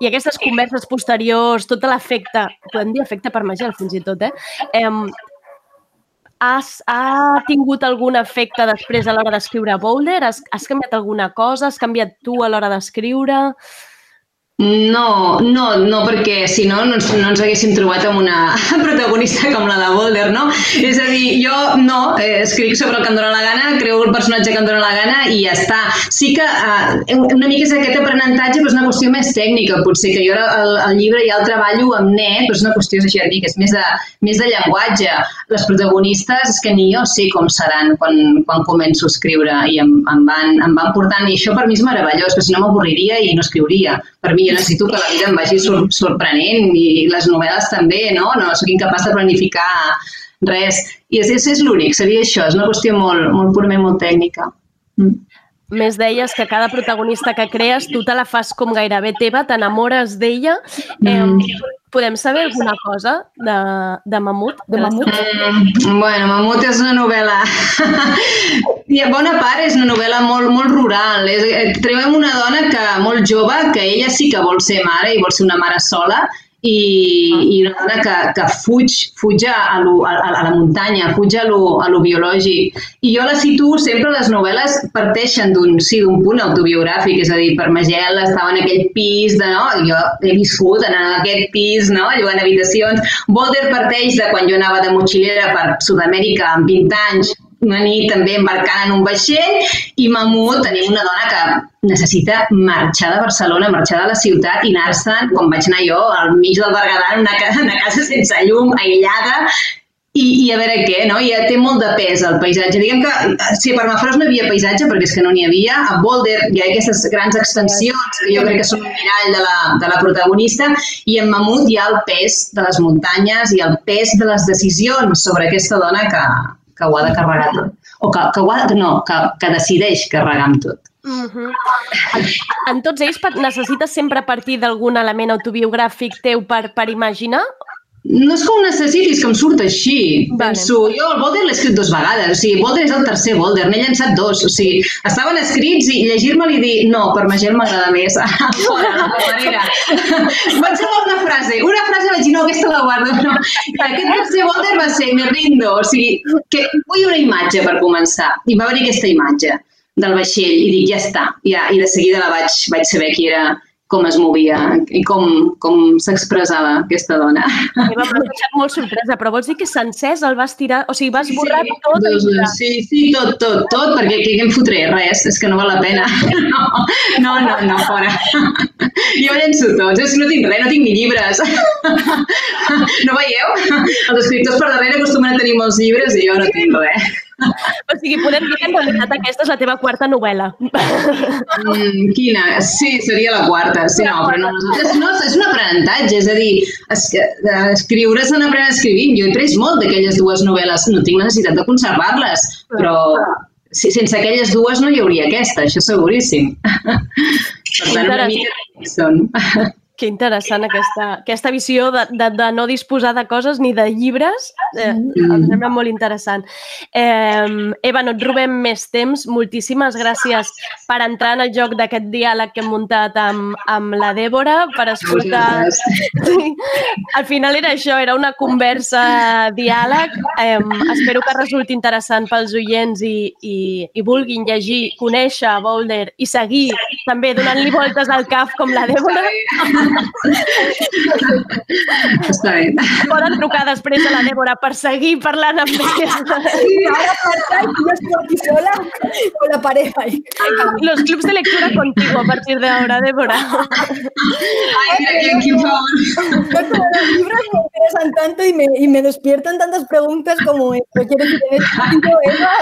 i aquestes converses posteriors, tot l'efecte, podem dir efecte per Magel fins i tot, eh? Em, has, ha tingut algun efecte després a l'hora d'escriure Boulder? Has, has canviat alguna cosa? Has canviat tu a l'hora d'escriure? No, no, no, perquè si no, no ens, no ens haguéssim trobat amb una protagonista com la de Boulder, no? És a dir, jo no, eh, escric sobre el que em dóna la gana, creo el personatge que em dóna la gana i ja està. Sí que eh, una mica és aquest aprenentatge, però és una qüestió més tècnica, potser, que jo ara el, el llibre ja el treballo amb net, però és una qüestió, així ja dic, és més de, més de llenguatge. Les protagonistes és que ni jo sé com seran quan, quan començo a escriure i em, em, van, em van portant, i això per mi és meravellós, perquè si no m'avorriria i no escriuria. Per mi jo necessito que la vida em vagi sor sorprenent i les novel·les també, no? No sóc incapaç de planificar res. I és, és, és l'únic, seria això, és una qüestió molt, molt purament molt tècnica. Mm. Més deies que cada protagonista que crees tu te la fas com gairebé teva, t'enamores d'ella. Mm. Eh, podem saber alguna cosa de, de Mamut? De Mamut? Mm, bueno, Mamut és una novel·la... I a bona part és una novel·la molt, molt rural. És, eh, trobem una dona que molt jove, que ella sí que vol ser mare i vol ser una mare sola, i, i una dona que, que fuig, fuig a, lo, a, a la muntanya, fuig a lo, a lo biològic. I jo la situo sempre, les novel·les parteixen d'un sí, d'un punt autobiogràfic, és a dir, per Magel estava en aquell pis, de, no? jo he viscut en aquest pis, no? llogant habitacions. Boulder parteix de quan jo anava de motxillera per Sud-amèrica amb 20 anys, una nit també embarcant en un vaixell i Mamut tenim una dona que necessita marxar de Barcelona, marxar de la ciutat i anar-se'n, com vaig anar jo, al mig del Berguedà, en una casa, una casa sense llum, aïllada, i, i a veure què, no? Ja té molt de pes el paisatge. Diguem que si a Permafrost no hi havia paisatge, perquè és que no n'hi havia, a Boulder hi ha aquestes grans extensions que jo crec que són un mirall de la, de la protagonista, i en Mamut hi ha el pes de les muntanyes i el pes de les decisions sobre aquesta dona que, que ho ha de carregar tot. O que, que, ho ha, no, que, que decideix carregar amb tot. Mm -hmm. en, en tots ells necessites sempre partir d'algun element autobiogràfic teu per, per imaginar? No és que ho necessitis, que em surt així. Vale. Penso, jo el Boulder l'he escrit dos vegades, o sigui, Boulder és el tercer Boulder, n'he llançat dos, o sigui, estaven escrits i llegir-me'l i dir, no, per Magel m'agrada més, fora, a la paperera. vaig trobar una frase, una frase vaig dir, no, aquesta la guardo, no. I aquest tercer Boulder va ser, me rindo, o sigui, que vull una imatge per començar, i va venir aquesta imatge del vaixell, i dic, ja està, ja, i de seguida la vaig, vaig saber qui era, com es movia i com, com s'expressava aquesta dona. Eva, m'ha deixat molt sorpresa, però vols dir que sencers el vas tirar... O sigui, vas borrar sí, tot doncs, llibre? sí, sí, tot, tot, tot, perquè què, em fotré? Res, és que no val la pena. No, no, no, no fora. Jo llenço tots, és no tinc res, no tinc ni llibres. No veieu? Els escriptors per darrere acostumen a tenir molts llibres i jo no tinc res. O sigui, podem dir que en realitat aquesta és la teva quarta novel·la. Mm, quina? Sí, seria la quarta. Sí, no, però no, és, no, és un aprenentatge, és a dir, es, escriure se n'aprèn escrivint. Jo he pres molt d'aquelles dues novel·les, no tinc necessitat de conservar-les, però si, sense aquelles dues no hi hauria aquesta, això seguríssim. Per tant, una mica són. Que interessant aquesta, aquesta visió de, de, de no disposar de coses ni de llibres. Eh, em sembla molt interessant. Eh, Eva, no et robem més temps. Moltíssimes gràcies per entrar en el joc d'aquest diàleg que hem muntat amb, amb la Dèbora, per escoltar... Sí. Al final era això, era una conversa diàleg. Eh, espero que resulti interessant pels oients i, i, i vulguin llegir, conèixer Boulder i seguir també donant-li voltes al CAF com la Dèbora. Està bé. Poden trucar després a la Dèbora per seguir parlant amb ella. Sí, ahora aquí sola con la pareja. Los clubs de lectura contigo a partir de ahora, Débora. Ai, mira, quin, quin favor. Los libros me interesan tanto y me, y me despiertan tantas preguntas como esto. Quiero que sentido, Eva,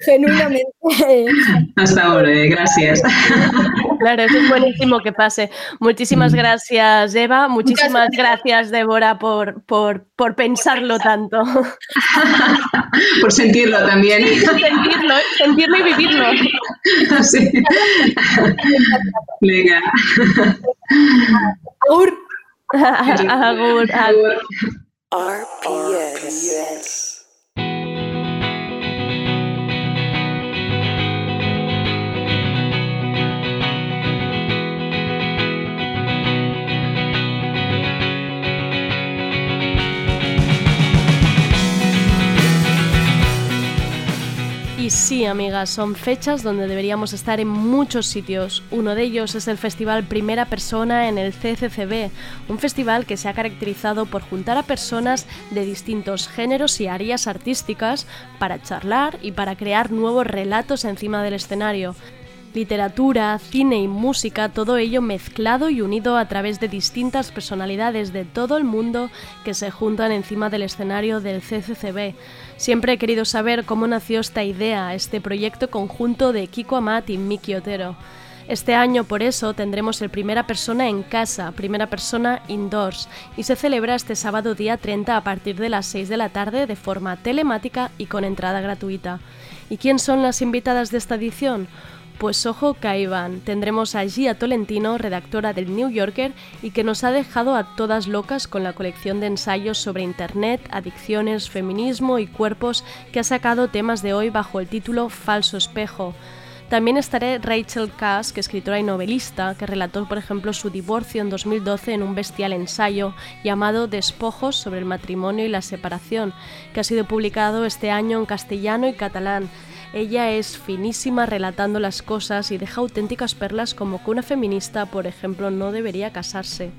genuinamente. Està molt bé, gràcies. Claro, eso es buenísimo que pase. Muchísimas gracias, Eva. Muchísimas gracias, Débora, por, por, por pensarlo tanto. Por sentirlo también. Sentirlo, sentirlo y vivirlo. Sí. Vinga. Agur. Agur, agur. RPS. Amigas, son fechas donde deberíamos estar en muchos sitios. Uno de ellos es el festival Primera Persona en el CCCB, un festival que se ha caracterizado por juntar a personas de distintos géneros y áreas artísticas para charlar y para crear nuevos relatos encima del escenario. Literatura, cine y música, todo ello mezclado y unido a través de distintas personalidades de todo el mundo que se juntan encima del escenario del CCCB. Siempre he querido saber cómo nació esta idea, este proyecto conjunto de Kiko Amat y Miki Otero. Este año, por eso, tendremos el Primera Persona en casa, Primera Persona Indoors, y se celebra este sábado día 30 a partir de las 6 de la tarde de forma telemática y con entrada gratuita. ¿Y quién son las invitadas de esta edición? Pues ojo Caiban, tendremos a Gia Tolentino, redactora del New Yorker, y que nos ha dejado a todas locas con la colección de ensayos sobre Internet, adicciones, feminismo y cuerpos que ha sacado temas de hoy bajo el título Falso Espejo. También estaré Rachel Cass, que es escritora y novelista, que relató, por ejemplo, su divorcio en 2012 en un bestial ensayo llamado Despojos sobre el matrimonio y la separación, que ha sido publicado este año en castellano y catalán. Ella es finísima relatando las cosas y deja auténticas perlas como que una feminista, por ejemplo, no debería casarse.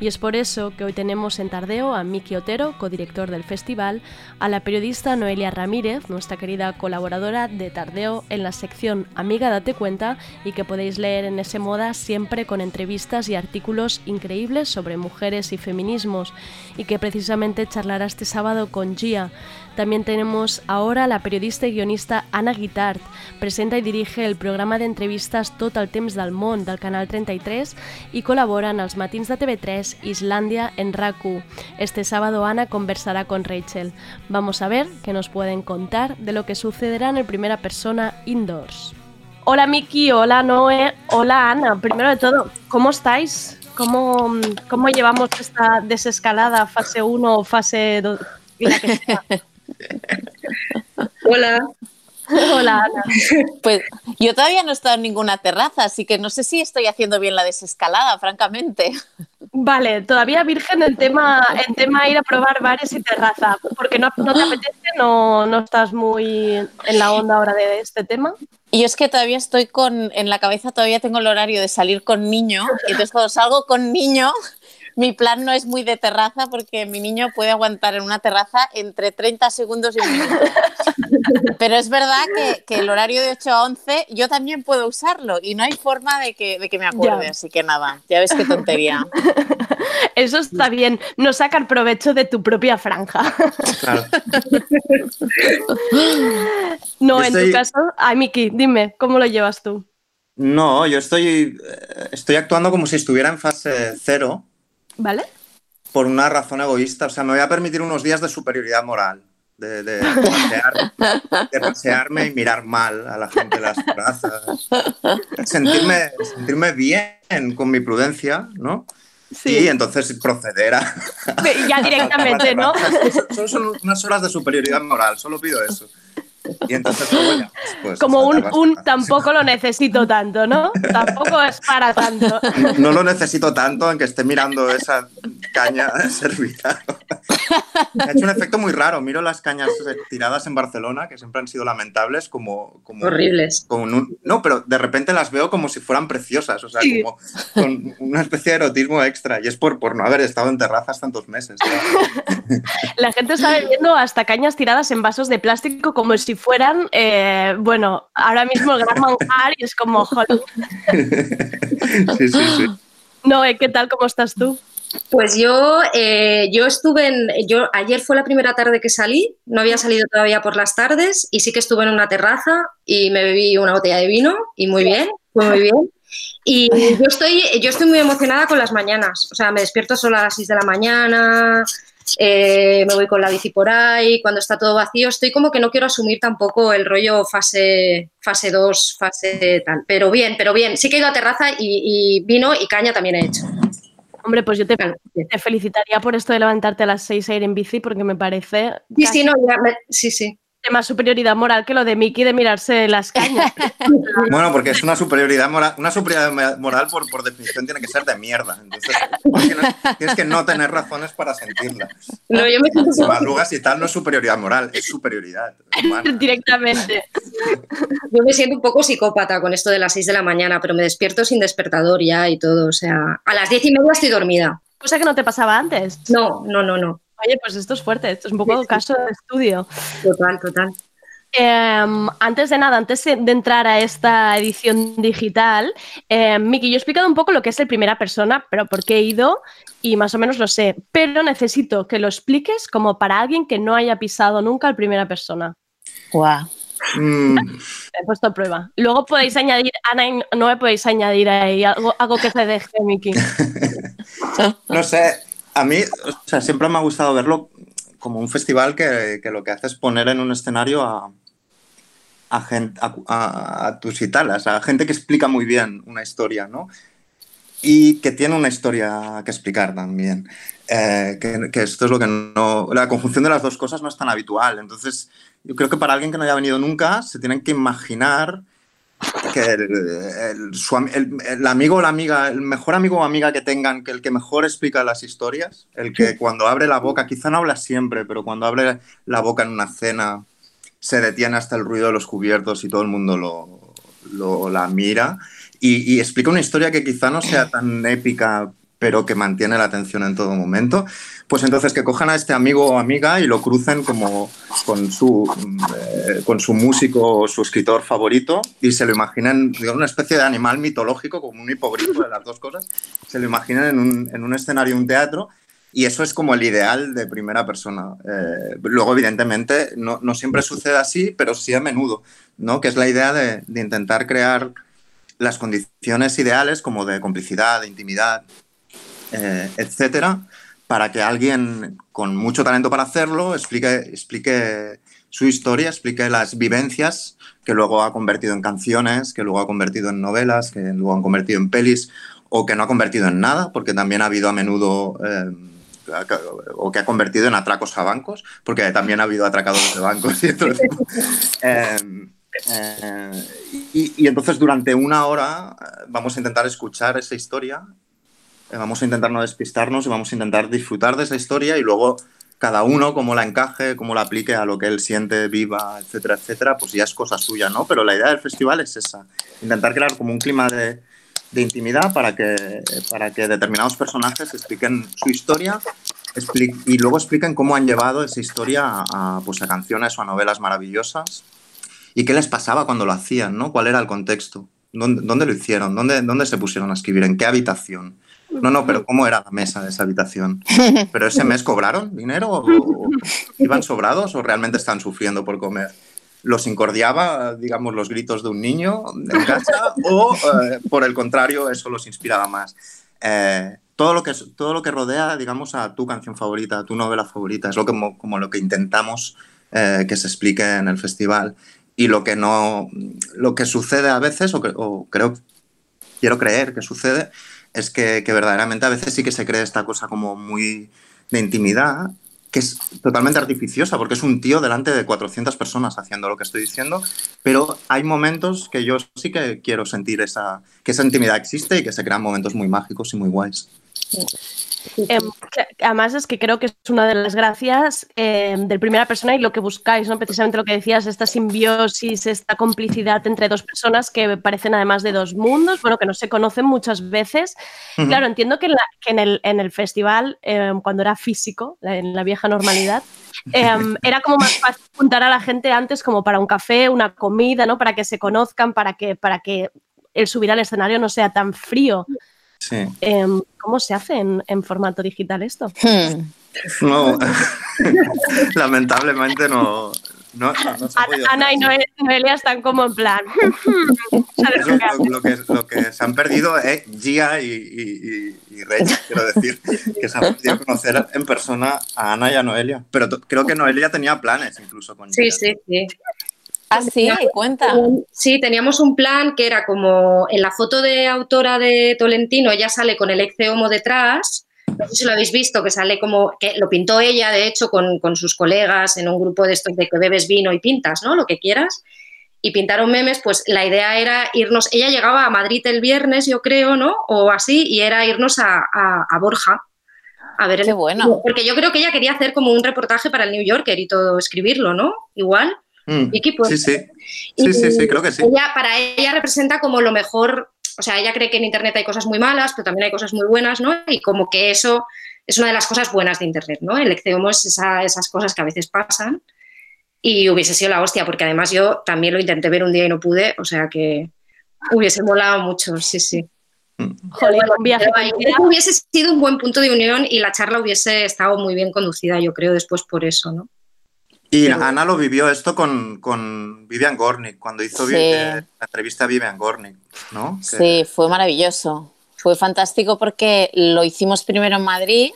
Y es por eso que hoy tenemos en Tardeo a Miki Otero, codirector del festival, a la periodista Noelia Ramírez, nuestra querida colaboradora de Tardeo en la sección Amiga Date Cuenta y que podéis leer en ese moda siempre con entrevistas y artículos increíbles sobre mujeres y feminismos y que precisamente charlará este sábado con Gia. También tenemos ahora a la periodista y guionista Anna Guitart. Presenta y dirige el programa de entrevistas Tot el temps del món del Canal 33 y colabora en els matins de TV3 Islandia en RACU. Este sábado Ana conversará con Rachel. Vamos a ver qué nos pueden contar de lo que sucederá en el primera persona indoors. Hola Miki, hola Noé, hola Ana. Primero de todo, ¿cómo estáis? ¿Cómo, cómo llevamos esta desescalada, fase 1 o fase 2? Hola. Hola, Ana. Pues yo todavía no he estado en ninguna terraza, así que no sé si estoy haciendo bien la desescalada, francamente. Vale, todavía virgen en tema, en tema ir a probar bares y terraza, porque no, no te apetece, no, no estás muy en la onda ahora de este tema. Y es que todavía estoy con, en la cabeza todavía tengo el horario de salir con niño, y entonces cuando salgo con niño, mi plan no es muy de terraza porque mi niño puede aguantar en una terraza entre 30 segundos y un minuto. Pero es verdad que, que el horario de 8 a 11 yo también puedo usarlo y no hay forma de que, de que me acuerde, Ya. así que nada, ya ves qué tontería. Eso está bien, no sacar provecho de tu propia franja. Claro. No, Yo en tu caso, ay Miki, dime, ¿cómo lo llevas tú? No, yo estoy, eh, estoy actuando como si estuviera en fase cero ¿Vale? por una razón egoísta. O sea, me voy a permitir unos días de superioridad moral, de, de pasear- de pasearme y mirar mal a la gente de las plazas. Sentirme, sentirme bien con mi prudencia, ¿no? Sí. Y entonces proceder a... Ya directamente, ¿no? Solo son unas horas de superioridad moral, solo pido eso. Y entonces pues, Como un, un tampoco lo necesito tanto, ¿no? Tampoco es para tanto. No lo necesito tanto en que esté mirando esa caña servida. Me ha hecho un efecto muy raro. Miro las cañas tiradas en Barcelona, que siempre han sido lamentables, como... como Horribles. como un- no, pero de repente las veo como si fueran preciosas, o sea, Sí. como con una especie de erotismo extra. Y es por, por no haber estado en terrazas tantos meses. La gente está bebiendo hasta cañas tiradas en vasos de plástico como si fueran, eh, bueno, ahora mismo el gran manjar y es como, joder. Sí, sí, sí. No, ¿qué tal? ¿Cómo estás tú? Pues yo, eh, yo estuve en, yo ayer fue la primera tarde que salí, no había salido todavía por las tardes y sí que estuve en una terraza y me bebí una botella de vino y muy bien, muy bien. Y yo estoy, yo estoy muy emocionada con las mañanas, o sea, me despierto solo a las 6 de la mañana, eh, me voy con la bici por ahí, cuando está todo vacío, estoy como que no quiero asumir tampoco el rollo fase, fase 2, fase tal, pero bien, pero bien, sí que he ido a terraza y, y vino y caña también he hecho. Hombre, pues yo te, felicitaría por esto de levantarte a las 6 a ir en bici porque me parece Sí, casi sí, no, ya me- sí, sí. De más superioridad moral que lo de Miki de mirarse las cañas. Bueno, porque es una superioridad moral, una superioridad moral por, por definición tiene que ser de mierda. Entonces, tienes, tienes que no tener razones para sentirla. No, yo me siento y tal no es superioridad moral, es superioridad humana. Directamente. Yo me siento un poco psicópata con esto de las 6 de la mañana, pero me despierto sin despertador ya y todo. O sea, a las 10 y media estoy dormida. Cosa que no te pasaba antes. No, no, no, no. Oye, pues esto es fuerte, esto es un poco caso de estudio. Total, total. Em, antes de nada, antes de entrar a esta edición digital, eh, Miki, yo he explicado un poco lo que es el primera persona, pero por qué he ido y más o menos lo sé. Pero necesito que lo expliques como para alguien que no haya pisado nunca el primera persona. Guau. Mm, He puesto a prueba. Luego podéis añadir, Ana, y no me podéis añadir ahí algo, algo que se deje, Miki. no sé, a mí o sea, siempre me ha gustado verlo como un festival que, que lo que hace es poner en un escenario a, a, gen- a, a- a tus italas, a gente que explica muy bien una historia, ¿no? Y que tiene una historia que explicar también. Eh, que, que esto es lo que no... La conjunción de las dos cosas no es tan habitual. Entonces, yo creo que para alguien que no haya venido nunca, se tienen que imaginar que el, el- su am- el- el amigo o la amiga, el mejor amigo o amiga que tengan, que el que mejor explica las historias, el que cuando abre la boca, quizá no habla siempre, pero cuando abre la boca en una cena, se detiene hasta el ruido de los cubiertos y todo el mundo lo, lo- la mira y, y explica una historia que quizá no sea tan épica pero que mantiene la atención en todo momento, pues entonces que cojan a este amigo o amiga y lo crucen como con su, eh, con su músico o su escritor favorito y se lo imaginen, digamos, una especie de animal mitológico, como un hipogrifo de las dos cosas, se lo imaginen en un, en un escenario, un teatro, y eso es como el ideal de primera persona. Eh, luego, evidentemente, no, no, siempre sucede así, pero sí a menudo, ¿no? que es la idea de, de intentar crear las condiciones ideales como de complicidad, de intimidad, eh, etcétera, para que alguien con mucho talento para hacerlo explique, explique su historia, explique las vivencias que luego ha convertido en canciones, que luego ha convertido en novelas, que luego han convertido en pelis o que no ha convertido en nada, porque también ha habido a menudo... Eh, o que ha convertido en atracos a bancos, porque también ha habido atracadores de bancos y eh, eh, y, y, entonces durante una hora vamos a intentar escuchar esa historia vamos a intentar no despistarnos y vamos a intentar disfrutar de esa historia y luego cada uno como la encaje, cómo la aplique a lo que él siente, viva, etcétera, etcétera, pues ya es cosa suya, ¿no? Pero la idea del festival es esa, intentar crear como un clima de, de intimidad para que, para que determinados personajes expliquen su historia y luego expliquen cómo han llevado esa historia a, pues a canciones o a novelas maravillosas y qué les pasaba cuando lo hacían, ¿no? ¿Cuál era el contexto? ¿Dónde, dónde lo hicieron? ¿Dónde, ¿Dónde se pusieron a escribir? ¿En qué habitación? No, no, pero ¿cómo era la mesa de esa habitación? ¿Pero ese mes cobraron dinero? ¿O, o iban sobrados o realmente están sufriendo por comer? ¿Los incordiaba, digamos, los gritos de un niño en casa? ¿O, eh, por el contrario, eso los inspiraba más? Eh, todo, lo que, todo lo que rodea, digamos, a tu canción favorita, a tu novela favorita, es lo que, como lo que intentamos eh, que se explique en el festival. Y lo que no, lo que sucede a veces, o, o creo, quiero creer que sucede, es que, que, verdaderamente a veces sí que se cree esta cosa como muy de intimidad, que es totalmente artificiosa, porque es un tío delante de 400 personas haciendo lo que estoy diciendo, pero hay momentos que yo sí que quiero sentir esa, que esa intimidad existe y que se crean momentos muy mágicos y muy guays. Sí. Eh, además es que creo que es una de las gracias eh, del primera persona y lo que buscáis, ¿no? Precisamente lo que decías, esta simbiosis, esta complicidad entre dos personas que parecen además de dos mundos, bueno, que no se conocen muchas veces. Uh -huh. Claro, entiendo que, en, la, que en, el, en, el, festival, eh, cuando era físico, en la vieja normalidad, era como más fácil juntar a la gente antes como para un café, una comida, ¿no? Para que se conozcan, para que, para que el subir al escenario no sea tan frío. Sí. Eh, ¿Cómo se hace en, en, formato digital esto? Hmm. No, lamentablemente no. no, no, no Ana y Noelia están como en plan. Eso, lo, lo, que, lo, que, se han perdido es Gia y, y, y, Rey, quiero decir, que se han podido conocer en persona a Ana y a Noelia. Pero creo que Noelia tenía planes incluso con Sí, Gia. sí, sí. Ah, sí, cuenta. Sí, teníamos un plan que era como en la foto de autora de Tolentino, ella sale con el ex homo detrás. No sé si lo habéis visto, que sale como, que lo pintó ella, de hecho, con, con sus colegas en un grupo de estos de que bebes vino y pintas, ¿no? Lo que quieras. Y pintaron memes, pues la idea era irnos, ella llegaba a Madrid el viernes, yo creo, ¿no? O así, y era irnos a, a, a Borja. A ver, Qué bueno. Porque yo creo que ella quería hacer como un reportaje para el New Yorker y todo, escribirlo, ¿no? Igual. Mm, Vicky, pues, sí, sí. Sí, sí, sí, creo que sí. Ella, para ella representa como lo mejor, o sea, ella cree que en Internet hay cosas muy malas, pero también hay cosas muy buenas, ¿no? Y como que eso es una de las cosas buenas de Internet, ¿no? El ecceomo es esa, esas cosas que a veces pasan y hubiese sido la hostia, porque además yo también lo intenté ver un día y no pude, o sea que hubiese molado mucho, sí, sí. Joder, un viaje ahí, hubiese sido un buen punto de unión y la charla hubiese estado muy bien conducida, yo creo, después por eso, ¿no? Y Ana lo vivió esto con, con Vivian Gornick, cuando hizo sí. la entrevista a Vivian Gornick, ¿no? Que... Sí, fue maravilloso. Fue fantástico porque lo hicimos primero en Madrid,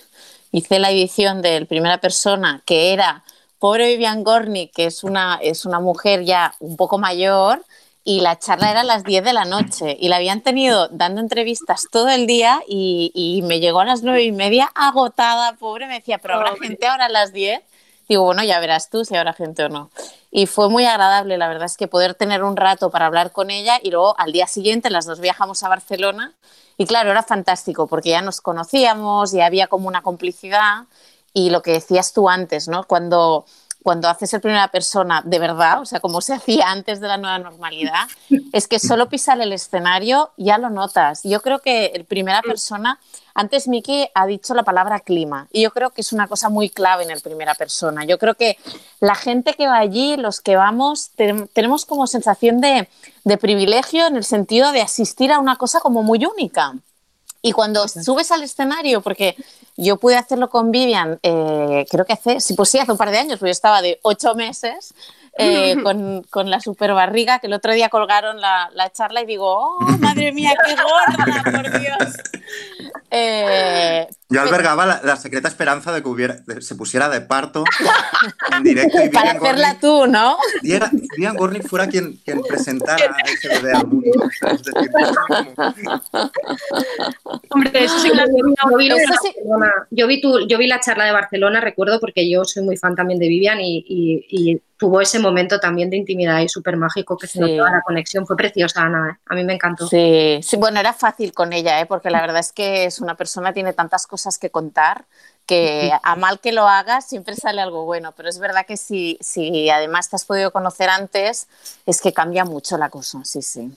hice la edición del Primera Persona, que era pobre Vivian Gornick, que es una, es una mujer ya un poco mayor, y la charla era a las 10 de la noche y la habían tenido dando entrevistas todo el día y, y me llegó a las 9 y media agotada, pobre, me decía, pero habrá gente ahora a las 10 digo, bueno, ya verás tú si habrá gente o no. Y fue muy agradable, la verdad es que poder tener un rato para hablar con ella y luego al día siguiente las dos viajamos a Barcelona y claro, era fantástico porque ya nos conocíamos y había como una complicidad y lo que decías tú antes, ¿no? Cuando cuando haces el primera persona de verdad, o sea, como se hacía antes de la nueva normalidad, es que solo pisar el escenario ya lo notas. Yo creo que el primera persona, antes Miki ha dicho la palabra clima, y yo creo que es una cosa muy clave en el primera persona. Yo creo que la gente que va allí, los que vamos, tenemos como sensación de, de privilegio en el sentido de asistir a una cosa como muy única. Y cuando subes al escenario, porque yo pude hacerlo con Vivian, eh, creo que hace, sí, pues sí, hace un par de años, porque yo estaba de ocho meses eh, con, con, la super barriga, que el otro día colgaron la, la charla y digo, oh, madre mía, qué gorda, por Dios. Eh, Yo albergaba la, la, secreta esperanza de que hubiera, de, se pusiera de parto en directo. Y Para hacerla Gornick, tú, ¿no? Y era, Vivian Gornick fuera quien, quien presentara ese bebé al mundo. Es decir, como... Hombre, eso sí, claro, yo, vi, eso sí. yo, vi tu, yo vi la charla de Barcelona, recuerdo, porque yo soy muy fan también de Vivian y, y, y tuvo ese momento también de intimidad y súper mágico que se sí. notaba la conexión. Fue preciosa, Ana. ¿eh? A mí me encantó. Sí. sí, bueno, era fácil con ella, ¿eh? porque la verdad es que es una persona tiene tantas cosas que contar que a mal que lo hagas siempre sale algo bueno, pero es verdad que si, si además te has podido conocer antes, es que cambia mucho la cosa, sí, sí.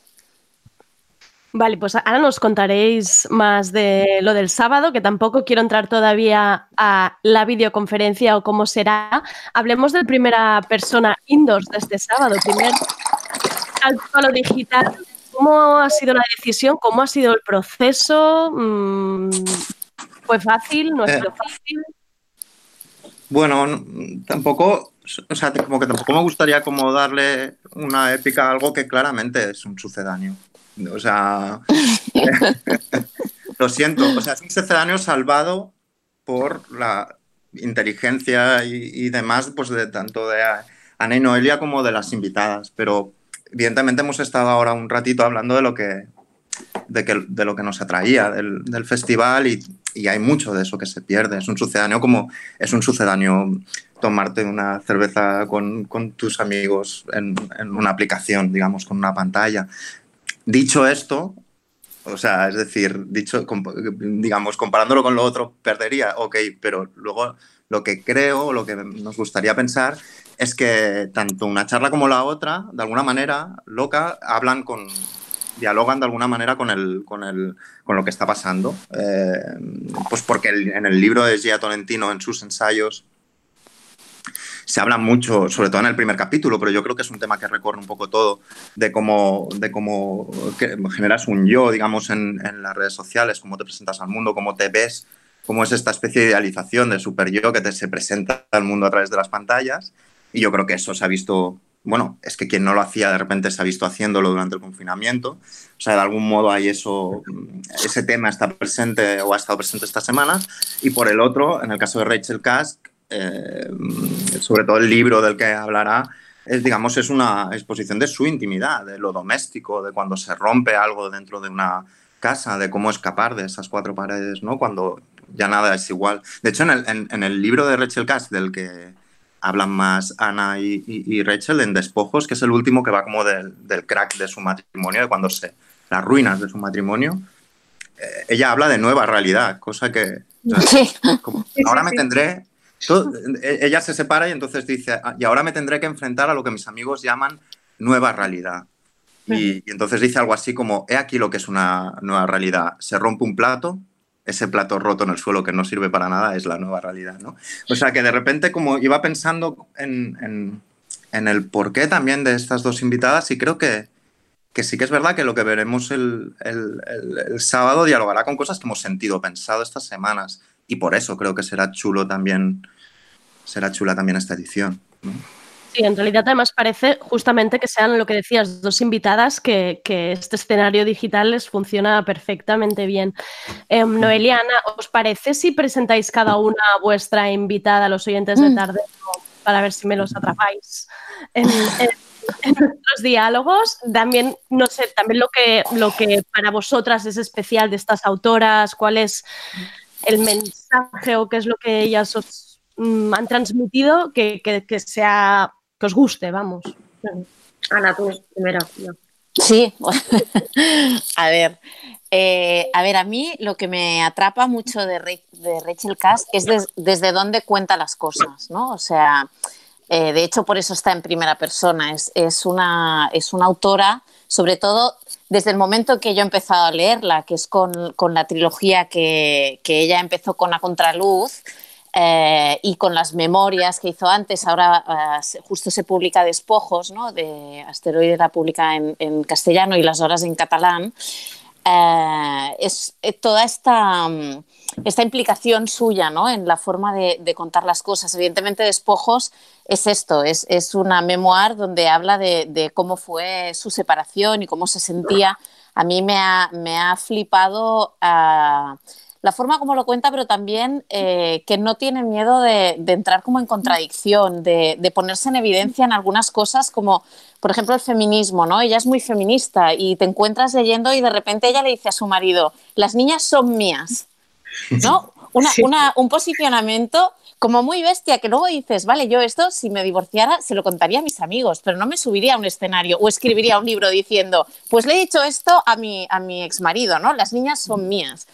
Vale, pues ahora nos contaréis más de lo del sábado, que tampoco quiero entrar todavía a la videoconferencia o cómo será. Hablemos de primera persona indoors de este sábado, primer salto a lo digital. ¿Cómo ha sido la decisión? ¿Cómo ha sido el proceso? ¿Fue fácil? ¿No ha sido fácil? Bueno, tampoco, o sea, como que tampoco me gustaría como darle una épica a algo que claramente es un sucedáneo. O sea, lo siento, o sea, es un sucedáneo salvado por la inteligencia y, y, demás, pues de tanto de Ana y Noelia como de las invitadas, pero evidentemente hemos estado ahora un ratito hablando de lo que, de, que, de lo que nos atraía del, del festival y, y, hay mucho de eso que se pierde. Es un sucedáneo como es un sucedáneo tomarte una cerveza con, con tus amigos en, en, una aplicación, digamos, con una pantalla. Dicho esto, o sea, es decir, dicho, digamos, comparándolo con lo otro, perdería, ok, pero luego lo que creo, lo que nos gustaría pensar es que tanto una charla como la otra, de alguna manera, loca, hablan con, dialogan de alguna manera con, el, con, el, con lo que está pasando. Eh, pues porque en el libro de Gia Tolentino, en sus ensayos, se habla mucho, sobre todo en el primer capítulo, pero yo creo que es un tema que recorre un poco todo, de cómo, de cómo generas un yo, digamos, en, las redes sociales, cómo te presentas al mundo, cómo te ves, cómo es esta especie de idealización del super yo que te, se presenta al mundo a través de las pantallas. Y yo creo que eso se ha visto, bueno, es que quien no lo hacía de repente se ha visto haciéndolo durante el confinamiento. O sea, de algún modo ahí eso, ese tema está presente o ha estado presente esta semana. Y por el otro, en el caso de Rachel Kask, eh, sobre todo el libro del que hablará, es, digamos, es una exposición de su intimidad, de lo doméstico, de cuando se rompe algo dentro de una casa, de cómo escapar de esas cuatro paredes, ¿no? Cuando ya nada es igual. De hecho, en el, en, en el libro de Rachel Kask, del que hablan más Ana y, y, y, Rachel, en Despojos, que es el último que va como del, del crack de su matrimonio, de cuando se... las ruinas de su matrimonio, eh, ella habla de nueva realidad, cosa que... Sí. Como, ahora me tendré todo, ella se separa y entonces dice, y ahora me tendré que enfrentar a lo que mis amigos llaman nueva realidad. Y, y, entonces dice algo así como, he aquí lo que es una nueva realidad. Se rompe un plato, ese plato roto en el suelo que no sirve para nada es la nueva realidad, ¿no? O sea que de repente como iba pensando en, en, en el porqué también de estas dos invitadas y creo que, que sí que es verdad que lo que veremos el, el, el, el sábado dialogará con cosas que hemos sentido, pensado estas semanas y por eso creo que será chulo también, será chula también esta edición. ¿no? Sí, en realidad además parece justamente que sean lo que decías, dos invitadas que, que este escenario digital les funciona perfectamente bien. Eh, Noeliana, ¿os parece si presentáis cada una vuestra invitada a los oyentes de tarde para ver si me los atrapáis en, en, en nuestros diálogos? También, no sé, también lo que, lo que para vosotras es especial de estas autoras, cuál es el mensaje o qué es lo que ellas os mm, han transmitido que, que, que, sea que os guste, vamos. Ana, tú primero. No. Sí, a ver, eh, a ver, a mí lo que me atrapa mucho de, Re de Rachel Kask es des desde dónde cuenta las cosas, ¿no? O sea, Eh, de hecho, por eso está en primera persona. Es, es, una, es una autora, sobre todo desde el momento que yo he empezado a leerla, que es con, con la trilogía que, que, ella empezó con A Contraluz. Eh, y con las memorias que hizo antes, ahora uh, justo se publica Despojos, ¿no? de Asteroide la publica en, en castellano y Las Horas en catalán. Eh, es eh, toda esta, mm, esta, implicación suya ¿no? en la forma de, contar las cosas. Evidentemente, Despojos es esto, es, es una memoir donde habla de, cómo fue su separación y cómo se sentía. A mí me ha, me ha flipado uh, la forma como lo cuenta, pero también eh, que no tiene miedo de, de, entrar como en contradicción, de, de, ponerse en evidencia en algunas cosas como, por ejemplo, el feminismo, ¿no? Ella es muy feminista y te encuentras leyendo y de repente ella le dice a su marido, las niñas son mías, ¿no? Una, una, un posicionamiento como muy bestia, que luego dices, vale, yo esto, si me divorciara, se lo contaría a mis amigos, pero no me subiría a un escenario o escribiría un libro diciendo, pues le he dicho esto a mi, a mi ex marido, ¿no? Las niñas son mías.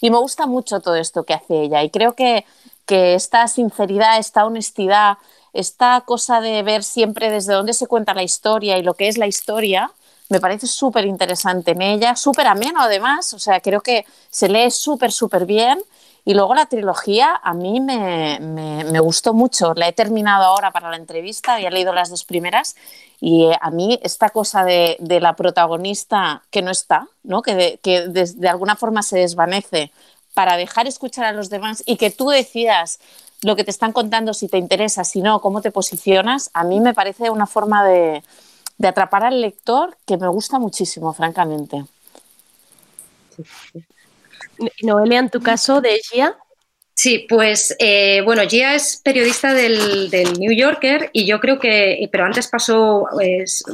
Y me gusta mucho todo esto que hace ella y creo que, que esta sinceridad, esta honestidad, esta cosa de ver siempre desde dónde se cuenta la historia y lo que es la historia, me parece súper interesante en ella, súper ameno además, o sea, creo que se lee súper, súper bien. Y luego la trilogía a mí me, me, me, gustó mucho, la he terminado ahora para la entrevista, había leído las dos primeras y eh, a mí esta cosa de, de, la protagonista que no está, ¿no? que, de, que de, de, alguna forma se desvanece para dejar escuchar a los demás y que tú decidas lo que te están contando, si te interesa, si no, cómo te posicionas, a mí me parece una forma de, de atrapar al lector que me gusta muchísimo, francamente. Noelia, en tu caso, de Gia. Sí, pues eh, bueno, Gia es periodista del, del, New Yorker y yo creo que, pero antes pasó,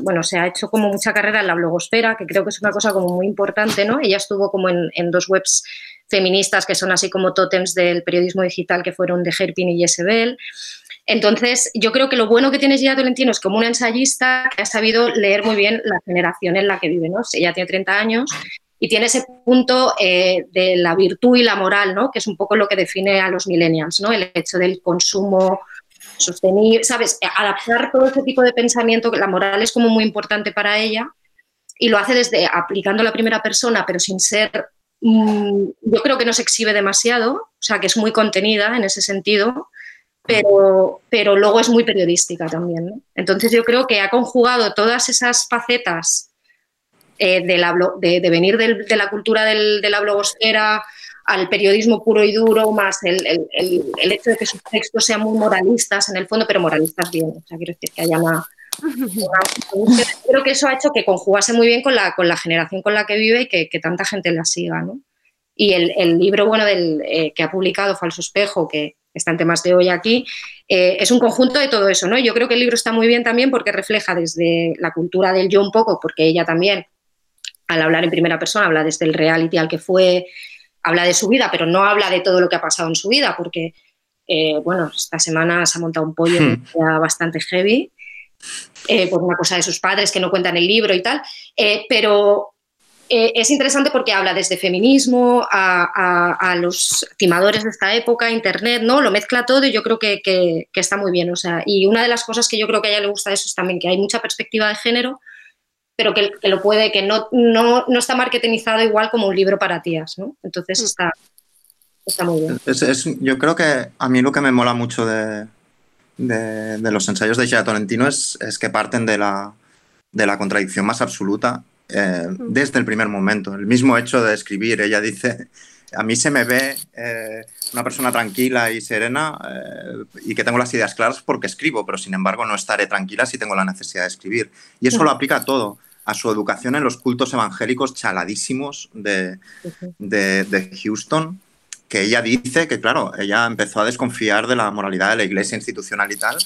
bueno, se ha hecho como mucha carrera en la blogosfera, que creo que es una cosa como muy importante, ¿no? Ella estuvo como en, en dos webs feministas que son así como tótems del periodismo digital que fueron de Herpin y Jezebel. Entonces, yo creo que lo bueno que tiene Gia Tolentino es como una ensayista que ha sabido leer muy bien la generación en la que vive, ¿no? Ella tiene 30 años y tiene ese punto eh, de la virtud y la moral, ¿no? que es un poco lo que define a los millennials, ¿no? el hecho del consumo sostenible, ¿sabes? Adaptar todo ese tipo de pensamiento, la moral es como muy importante para ella y lo hace desde aplicando la primera persona, pero sin ser, mmm, yo creo que no se exhibe demasiado, o sea, que es muy contenida en ese sentido, pero, pero luego es muy periodística también. ¿no? Entonces yo creo que ha conjugado todas esas facetas eh, de, la, de, de, venir del, de la cultura del, de la blogosfera al periodismo puro y duro, más el, el, el, el, hecho de que sus textos sean muy moralistas en el fondo, pero moralistas bien. O sea, quiero decir que haya una, una, Creo que eso ha hecho que conjugase muy bien con la, con la generación con la que vive y que, que tanta gente la siga. ¿no? Y el, libro bueno del, eh, que ha publicado Falso Espejo, que está en temas de hoy aquí, eh, es un conjunto de todo eso. ¿no? Yo creo que el libro está muy bien también porque refleja desde la cultura del yo un poco, porque ella también al hablar en primera persona, habla desde el reality al que fue, habla de su vida, pero no habla de todo lo que ha pasado en su vida, porque, eh, bueno, esta semana se ha montado un pollo hmm. bastante heavy, eh, por una cosa de sus padres que no cuentan el libro y tal, eh, es interesante porque habla desde feminismo a, a, a, los timadores de esta época, internet, ¿no? Lo mezcla todo y yo creo que, que, que está muy bien, o sea, y una de las cosas que yo creo que a ella le gusta de eso es también que hay mucha perspectiva de género, pero que, que, lo puede, que no, no, no, está marketingizado igual como un libro para tías, ¿no? Entonces está, está muy bien. Es, es, yo creo que a mí lo que me mola mucho de, de, de los ensayos de Gia Tolentino es, es, que parten de la, de la contradicción más absoluta eh, desde el primer momento. El mismo hecho de escribir, ella dice, a mí se me ve eh, una persona tranquila y serena eh, y que tengo las ideas claras porque escribo, pero sin embargo no estaré tranquila si tengo la necesidad de escribir. Y eso lo aplica a todo a su educación en los cultos evangélicos chaladísimos de, de, de, Houston, que ella dice que, claro, ella empezó a desconfiar de la moralidad de la iglesia institucional y tal,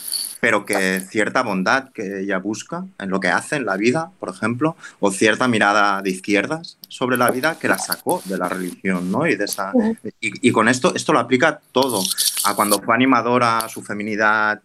pero que cierta bondad que ella busca en lo que hace en la vida, por ejemplo, o cierta mirada de izquierdas sobre la vida que la sacó de la religión, ¿no? Y, de esa, y, con esto, esto lo aplica todo, a cuando fue animadora, a su feminidad,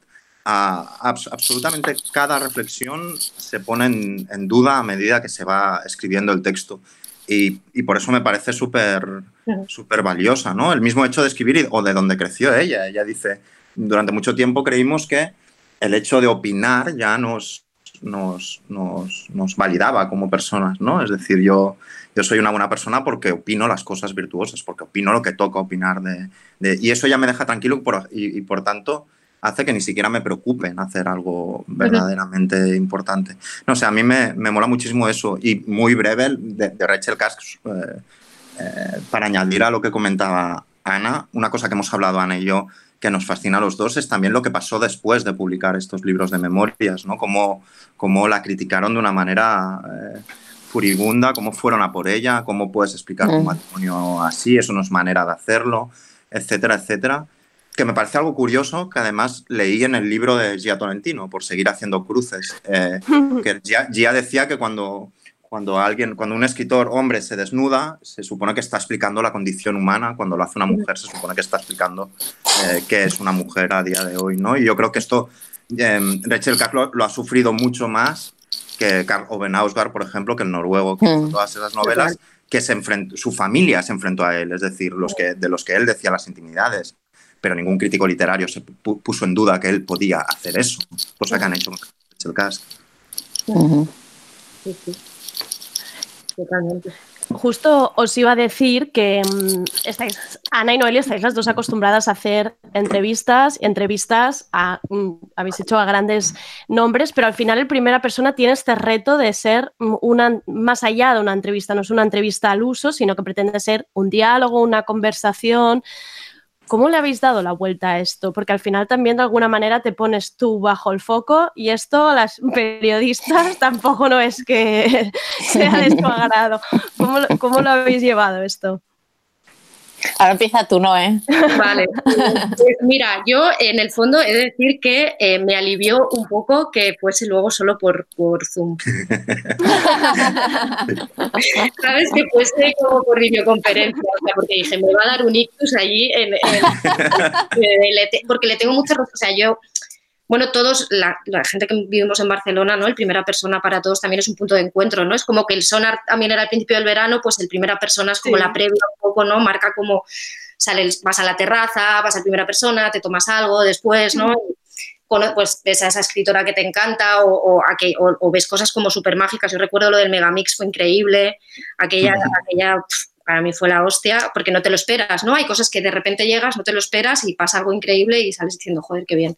a, absolutamente cada reflexión se pone en, duda a medida que se va escribiendo el texto. Y, y por eso me parece súper súper valiosa, ¿no? El mismo hecho de escribir o de donde creció ella. Ella dice, durante mucho tiempo creímos que el hecho de opinar ya nos, nos, nos, nos validaba como personas, ¿no? Es decir, yo, yo soy una buena persona porque opino las cosas virtuosas, porque opino lo que toca opinar de... de- y eso ya me deja tranquilo por- y, y por tanto hace que ni siquiera me preocupe en hacer algo verdaderamente importante. No sé, a mí me, me mola muchísimo eso y muy breve de, de Rachel Kask, eh, eh, para añadir a lo que comentaba Ana, una cosa que hemos hablado Ana y yo que nos fascina a los dos es también lo que pasó después de publicar estos libros de memorias, ¿no? Cómo, cómo la criticaron de una manera eh, furibunda, cómo fueron a por ella, cómo puedes explicar un Mm. matrimonio así, eso no es manera de hacerlo, etcétera, etcétera. Que me parece algo curioso, que además leí en el libro de Gia Tolentino, por seguir haciendo cruces, eh, que Gia, Gia decía que cuando, cuando alguien, cuando un escritor hombre se desnuda, se supone que está explicando la condición humana, cuando lo hace una mujer se supone que está explicando eh, qué es una mujer a día de hoy, ¿no? Y yo creo que esto eh, Rachel Kask lo, lo ha sufrido mucho más que Karl Ove Knausgaard, por ejemplo, que el noruego que Mm. todas esas novelas, que se enfrentó, su familia se enfrentó a él, es decir, los que, de los que él decía las intimidades, pero ningún crítico literario se pu- puso en duda que él podía hacer eso, cosa que han hecho con Rachel Kask. Sí, sí. Totalmente. Justo os iba a decir que mm, estáis, Ana y Noelia estáis las dos acostumbradas a hacer entrevistas, entrevistas a, mm, habéis hecho a grandes nombres, pero al final el primera persona tiene este reto de ser mm, una, más allá de una entrevista, no es una entrevista al uso, sino que pretende ser un diálogo, una conversación. ¿Cómo le habéis dado la vuelta a esto? Porque al final también de alguna manera te pones tú bajo el foco y esto a las periodistas tampoco no es que sea de su agrado. ¿Cómo, cómo lo habéis llevado esto? Ahora empieza tú, ¿no? ¿eh? Vale. Pues mira, yo en el fondo he de decir que eh, me alivió un poco que fuese luego solo por, por Zoom. ¿Sabes? Que fuese como por videoconferencia. O sea, porque dije, me va a dar un ictus allí en, en- le te- porque le tengo mucha O sea, yo. Bueno, todos, la, la gente que vivimos en Barcelona, ¿no? El primera persona para todos también es un punto de encuentro, ¿no? Es como que el sonar también era al principio del verano, pues el primera persona es como Sí. la previa un poco, ¿no? Marca como sales, vas a la terraza, vas a primera persona, te tomas algo después, ¿no? Cono- pues ves a esa escritora que te encanta o, o, aqu- o- o ves cosas como súper mágicas. Yo recuerdo lo del Megamix, fue increíble. Aquella, aquella para mí fue la hostia, porque no te lo esperas, ¿no? Hay cosas que de repente llegas, no te lo esperas y pasa algo increíble y sales diciendo, joder, qué bien.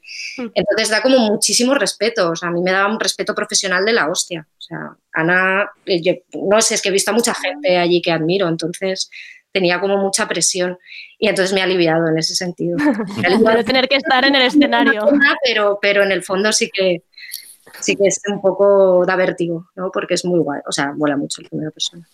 Entonces da como muchísimo respeto, o sea, a mí me daba un respeto profesional de la hostia. O sea, Ana, eh, yo- no sé, es que he visto a mucha gente allí que admiro, entonces tenía como mucha presión y entonces me ha aliviado en ese sentido. No tener que estar en el escenario. pero, pero en el fondo sí que sí que es un poco da vértigo, ¿no? Porque es muy guay, o sea, mola mucho en primera persona.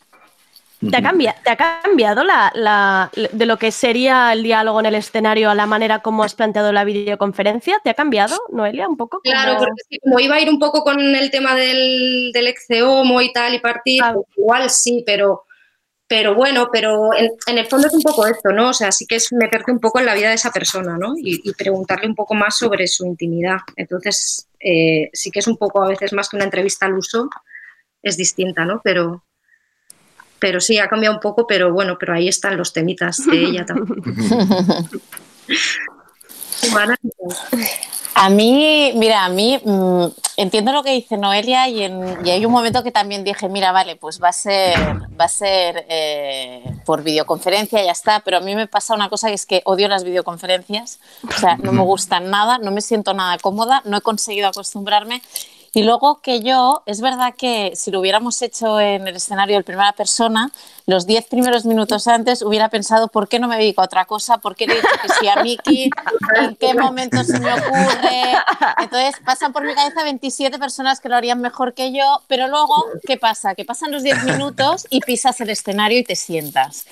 ¿Te ha, cambia- te ha cambiado la, la- de lo que sería el diálogo en el escenario a la manera como has planteado la videoconferencia? ¿Te ha cambiado, Noelia, un poco? Claro, Como- porque que como iba a ir un poco con el tema del, del exceomo y tal y partir, pues igual sí, pero, pero bueno, pero en, en el fondo es un poco esto, ¿no? O sea, sí que es meterte un poco en la vida de esa persona, ¿no? Y, y preguntarle un poco más sobre su intimidad. Entonces, eh, sí que es un poco a veces más que una entrevista al uso, es distinta, ¿no? Pero, pero sí, ha cambiado un poco, pero bueno, pero ahí están los temitas de ella también. A mí, mira, a mí mm, entiendo lo que dice Noelia y, en- y hay un momento que también dije, mira, vale, pues va a ser, va a ser eh, por videoconferencia, ya está, pero a mí me pasa una cosa que es que odio las videoconferencias, o sea, no me gustan nada, no me siento nada cómoda, no he conseguido acostumbrarme. Y luego que yo, es verdad que si lo hubiéramos hecho en el escenario de primera persona, los 10 primeros minutos antes hubiera pensado por qué no me dedico a otra cosa, por qué le he dicho que sí a Miki, en qué momento se me ocurre. Entonces pasan por mi cabeza 27 personas que lo harían mejor que yo, pero luego, ¿qué pasa? Que pasan los 10 minutos y pisas el escenario y te sientas.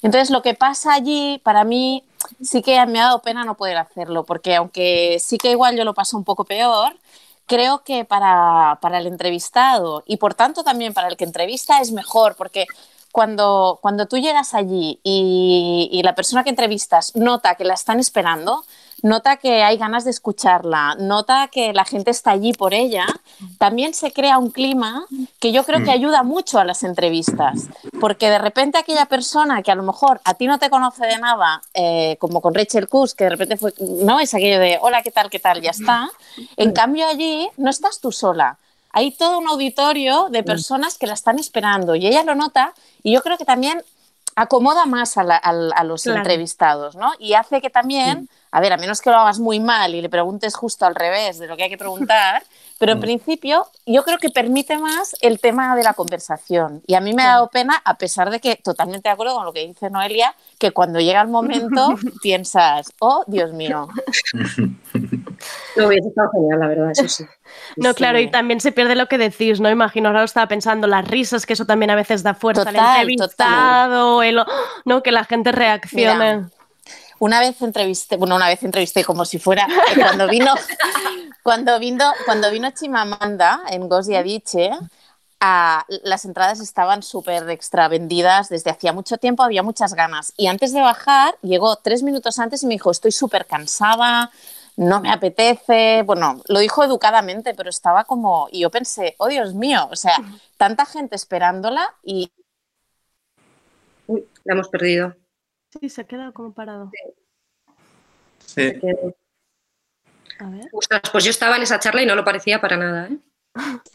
Entonces, lo que pasa allí, para mí, sí que me ha dado pena no poder hacerlo, porque aunque sí que igual yo lo paso un poco peor, creo que para, para el entrevistado y por tanto también para el que entrevista es mejor, porque cuando, cuando tú llegas allí y, y la persona que entrevistas nota que la están esperando, nota que hay ganas de escucharla, nota que la gente está allí por ella, también se crea un clima que yo creo que ayuda mucho a las entrevistas, porque de repente aquella persona que a lo mejor a ti no te conoce de nada, eh, como con Rachel Kuss, que de repente fue, no es aquello de hola, ¿qué tal, qué tal? Ya está. En cambio allí no estás tú sola. Hay todo un auditorio de personas que la están esperando y ella lo nota y yo creo que también acomoda más a, la- a los Claro. entrevistados, ¿no? Y hace que también, a ver, a menos que lo hagas muy mal y le preguntes justo al revés de lo que hay que preguntar, pero en principio yo creo que permite más el tema de la conversación. Y a mí me ha dado pena, a pesar de que totalmente de acuerdo con lo que dice Noelia, que cuando llega el momento piensas, oh, Dios mío. No hubiese estado genial, la verdad, eso sí. No, claro, y también se pierde lo que decís, ¿no? Imagino, ahora lo estaba pensando, las risas, que eso también a veces da fuerza Total, al entrevistado, el, ¿no? Que la gente reaccione. Mira, Una vez entrevisté, bueno, una vez entrevisté como si fuera cuando vino, cuando vino, cuando vino Chimamanda en Adiche, ah, las entradas estaban súper extra vendidas desde hacía mucho tiempo, había muchas ganas. Y antes de bajar, llegó tres minutos antes y me dijo, estoy súper cansada, no me apetece. Bueno, lo dijo educadamente, pero estaba como, y yo pensé, oh Dios mío, o sea, tanta gente esperándola y Uy, la hemos perdido. Sí, se ha quedado como parado. Sí. Ver. Ostras, pues yo estaba en esa charla y no lo parecía para nada. ¿eh?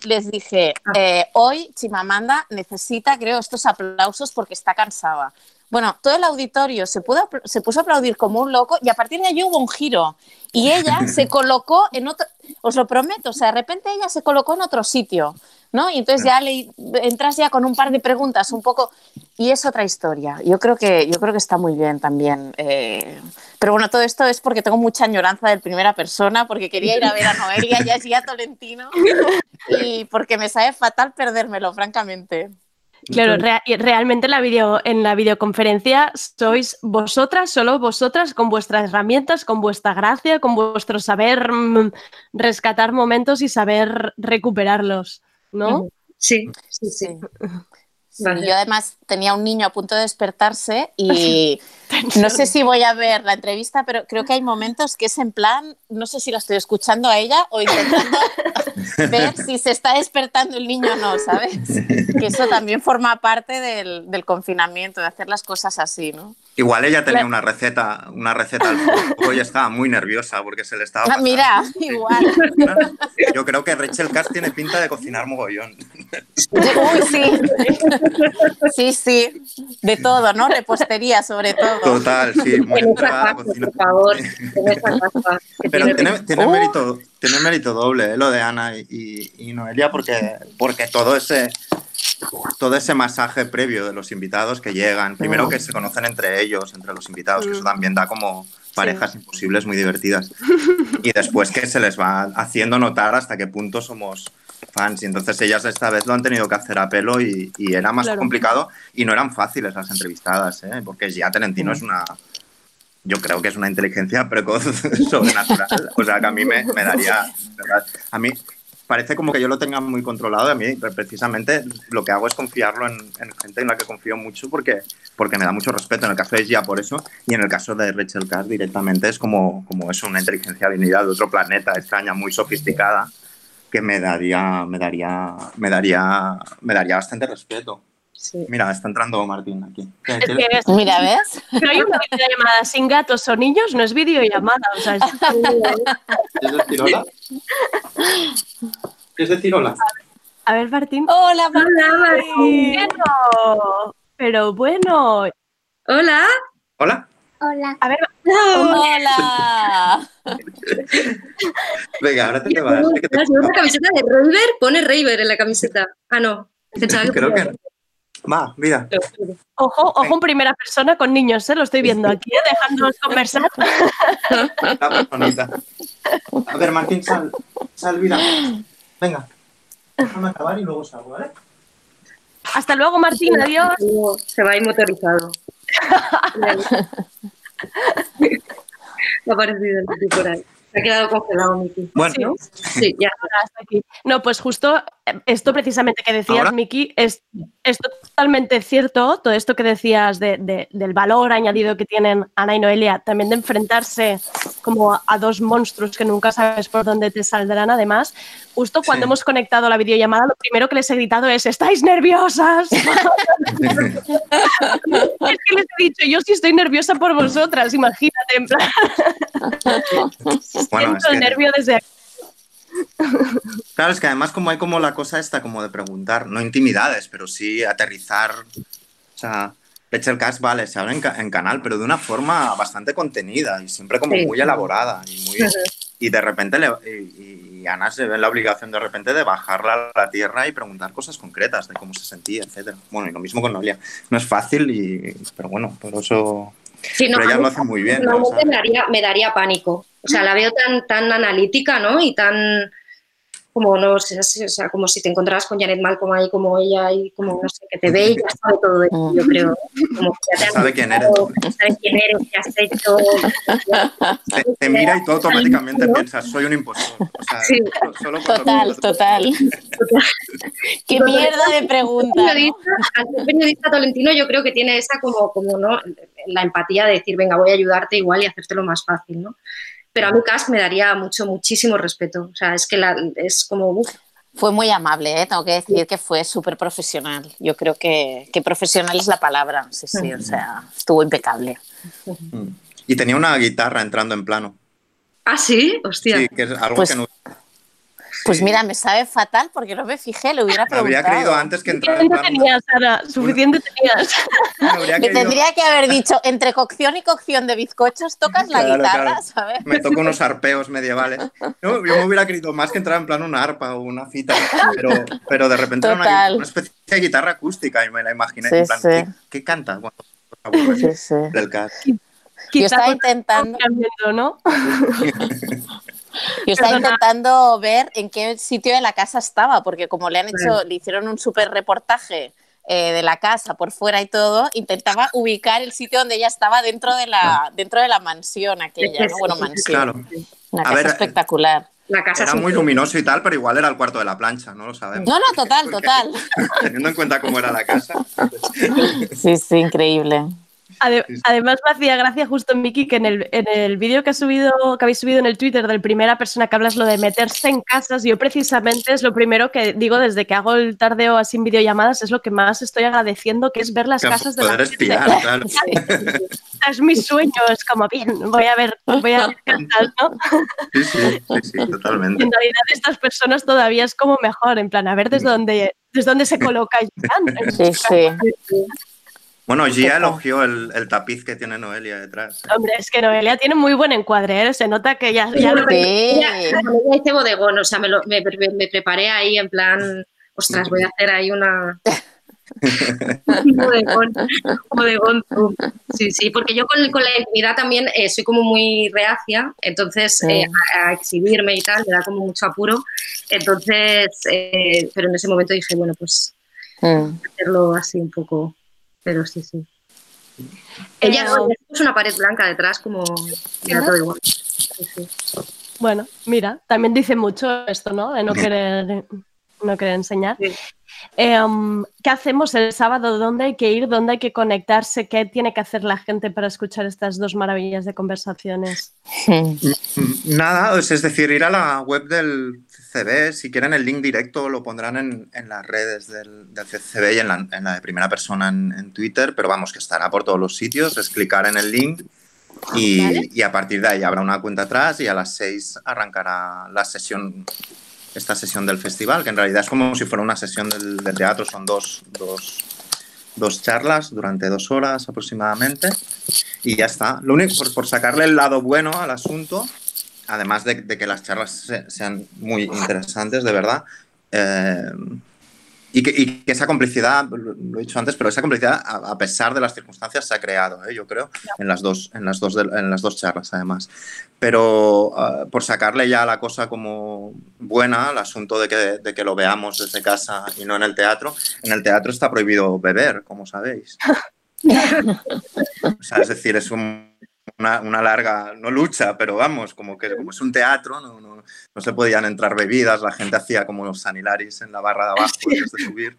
les dije, eh, hoy Chimamanda necesita, creo, estos aplausos porque está cansada. Bueno, todo el auditorio se, pudo, se puso a aplaudir como un loco y a partir de allí hubo un giro. Y ella se colocó en otro, os lo prometo, o sea, de repente ella se colocó en otro sitio, ¿no? Y entonces ya le entras ya con un par de preguntas un poco y es otra historia. Yo creo que, yo creo que está muy bien también. eh, pero bueno, todo esto es porque tengo mucha añoranza del primera persona, porque quería ir a ver a Noelia y a Gia Tolentino y porque me sabe fatal perdérmelo, francamente. Claro, realmente la video, en la videoconferencia sois vosotras, solo vosotras, con vuestras herramientas, con vuestra gracia, con vuestro saber mm, rescatar momentos y saber recuperarlos, ¿no? Sí, sí, sí. Sí. Vale. Yo además tenía un niño a punto de despertarse y no sé si voy a ver la entrevista, pero creo que hay momentos que es en plan, no sé si la estoy escuchando a ella o intentando ver si se está despertando el niño o no, ¿sabes? Que eso también forma parte del, del confinamiento, de hacer las cosas así, ¿no? Igual ella tenía La- una receta, una receta al fuego y estaba muy nerviosa porque se le estaba Ah, pasando. mira, igual. Yo creo que Rachel Cass tiene pinta de cocinar mogollón. Uy, sí. Sí, sí. De todo, ¿no? Repostería, sobre todo. Total, sí, muy En esa entregada a casa, cocinar. por favor. Pero tiene- tiene, tiene Oh. mérito, tiene mérito doble eh, lo de Ana y, y Noelia porque, porque todo ese todo ese masaje previo de los invitados que llegan, primero que se conocen entre ellos, entre los invitados, que eso también da como parejas imposibles muy divertidas. Y después que se les va haciendo notar hasta qué punto somos fans. Y entonces ellas esta vez lo han tenido que hacer a pelo y, y era más Claro. complicado y no eran fáciles las entrevistadas, ¿eh? porque ya Tolentino es una... Yo creo que es una inteligencia precoz sobrenatural. O sea, que a mí me, me daría... ¿verdad? A mí parece como que yo lo tenga muy controlado. A mí precisamente lo que hago es confiarlo en, en gente en la que confío mucho porque, porque me da mucho respeto. En el caso de Gia por eso y en el caso de Rachel Carr directamente es como, como es una inteligencia venida de otro planeta extraña, muy sofisticada que me daría, me daría, me daría, me daría bastante respeto. Sí. Mira, está entrando Martín aquí. ¿Qué- Es qué- que es- Mira, ¿ves? pero hay una videollamada sin gatos o niños, no es videollamada. O sea, es- ¿Es decir hola? ¿Qué es decir hola? a ver, Martín. Hola, Martín. Bueno, pero bueno. Hola. ¿Hola? A ver, Hola. Venga, ahora te vas. ¿no la camiseta de Raver? Pone Raver en la camiseta. Ah, no. Creo que... Va, mira. Ojo, ojo en primera persona con niños, ¿eh? lo estoy viendo aquí, ¿eh? dejándonos conversar. La personita. A ver, Martín, sal. Sal, mira. Venga. Déjame acabar y luego salgo, ¿vale? Hasta luego, Martín, adiós. Se va a ir motorizado. Me ha parecido el por ahí. Se ha quedado congelado, Miki. Bueno, Sí, ya. Hasta aquí. No, pues justo eh, esto precisamente que decías. Miki, es, es totalmente cierto, todo esto que decías de- de- del valor añadido que tienen Ana y Noelia, también de enfrentarse como a dos monstruos que nunca sabes por dónde te saldrán. Además, justo cuando Sí. hemos conectado la videollamada, lo primero que les he gritado es, ¿estáis nerviosas? es que les he dicho, yo sí estoy nerviosa por vosotras, imagínate, en plan, bueno, es siento el que- nervio desde aquí. Claro, es que además como hay como la cosa esta como de preguntar, no intimidades, pero sí aterrizar. O sea, Cast vale, se habla en, ca- en canal, pero de una forma bastante contenida y siempre como Sí. muy elaborada. Y, muy, y de repente, le- y, y Ana se ve la obligación de repente de bajarla a la tierra y preguntar cosas concretas de cómo se sentía, etcétera. Bueno, y lo mismo con Noelia. No es fácil, y, pero bueno, por eso... Sí, no, pero ella lo hace muy bien. ¿no? O personalmente sea, me, daría, me daría pánico. O sea, la veo tan, tan analítica, ¿no? Y tan como no sé, o sea, como si te encontraras con Janet Malcolm ahí como ella y como no sé, que te ve y ya sabe todo de ti, yo creo. Como que ya te Sabe quién eres. Sabe quién eres, qué has hecho. te, te mira y tú automáticamente piensas, soy un impostor. O sea, Sí. solo- lo- Total, total. Qué mierda de pregunta. Al ¿no? periodista, periodista tolentino yo creo que tiene esa como, como ¿no? la empatía de decir, venga, voy a ayudarte igual y hacértelo más fácil, ¿no? Pero a mí Cask me daría mucho, muchísimo respeto. O sea, es que la, es como, uf, Fue muy amable, ¿eh? tengo que decir que fue súper profesional. Yo creo que, que profesional es la palabra. Sí, sí, o sea, estuvo impecable. Y tenía una guitarra entrando en plano. ah, sí, hostia. Sí, que es algo Pues que no Pues mira, me sabe fatal porque no me fijé, le hubiera preguntado. habría creído antes que entrara en Suficiente tenías, Sara, suficiente tenías. Me creído- tendría que haber dicho, entre cocción y cocción de bizcochos, tocas la Claro, guitarra, claro. ¿sabes? Me toco unos arpeos medievales. No, yo me hubiera querido más que entrar en plano una arpa o una cita, pero, pero de repente era una, especie de guitarra acústica y me la imaginé. Sí, en plan, sí. ¿qué, qué canta cuando aburre Sí, sí. del cast? Yo estaba intentando, cambiando, ¿no? yo estaba Perdona. intentando ver en qué sitio de la casa estaba, porque como le han hecho, le hicieron un súper reportaje eh, de la casa por fuera y todo, intentaba ubicar el sitio donde ella estaba dentro de la, dentro de la mansión aquella, ¿no? Bueno, mansión. Claro. Una A casa ver, espectacular. La casa Era muy luminoso y tal, pero igual era el cuarto de la plancha, no lo sabemos. No, no, total, total. Teniendo en cuenta cómo era la casa. Sí, sí, increíble. Ade- además me hacía gracia justo Miki que en el, en el vídeo que has subido, que habéis subido en el Twitter del primera persona que hablas lo de meterse en casas, yo precisamente es lo primero que digo desde que hago el tardeo así en videollamadas, es lo que más estoy agradeciendo, que es ver las Que casas de la gente. espiar, claro. Es mi sueño, es como bien, voy a ver, voy a ver casas, ¿no? Sí, sí, sí, sí, totalmente. En realidad estas personas todavía es como mejor, en plan, a ver desde dónde, desde dónde se coloca. Sí, sí. Bueno, Gia elogió el, el tapiz que tiene Noelia detrás. Hombre, es que Noelia tiene muy buen encuadre, ¿eh? se nota que ya, ya lo hice bodegón, o sea, me, lo- me, me preparé ahí en plan, ostras, voy a hacer ahí una... un bodegón, un bodegón tú. Sí, sí, porque yo con, con la intimidad también eh, soy como muy reacia, entonces Sí. eh, a, a exhibirme y tal, me da como mucho apuro. Entonces, eh, pero en ese momento dije, bueno, pues Mm. hacerlo así un poco, pero sí, sí. Ella no, puso una pared blanca detrás, como era todo igual. Sí, sí. Bueno, mira, también dice mucho esto, ¿no? De no querer, no querer enseñar. Sí. Em, ¿Qué hacemos el sábado? ¿Dónde hay que ir? ¿Dónde hay que conectarse? ¿Qué tiene que hacer la gente para escuchar estas dos maravillas de conversaciones? Nada, es es decir, ir a la web del CCB, si quieren el link directo lo pondrán en, en las redes del, del CCB y en la, en la de primera persona en, en Twitter, pero vamos, que estará por todos los sitios, es clicar en el link y, y a partir de ahí habrá una cuenta atrás y a las 6 arrancará la sesión, esta sesión del festival, que en realidad es como si fuera una sesión del, de teatro, son dos, dos, dos charlas durante dos horas aproximadamente y ya está. Lo único, por, por sacarle el lado bueno al asunto, además de, que las charlas se- sean muy interesantes, de verdad, eh, y, que, y que esa complicidad, lo he dicho antes, pero esa complicidad, a, a pesar de las circunstancias, se ha creado, ¿eh? yo creo, en las dos, en las dos, de- en las dos charlas, además. Pero ah, por sacarle ya la cosa como buena, el asunto de que, de que lo veamos desde casa y no en el teatro, en el teatro está prohibido beber, como sabéis. O sea, es decir, es un- una, una larga, no lucha, pero vamos, como que como es un teatro, no, no, no se podían entrar bebidas, la gente hacía como los sanilaris en la barra de abajo antes de subir.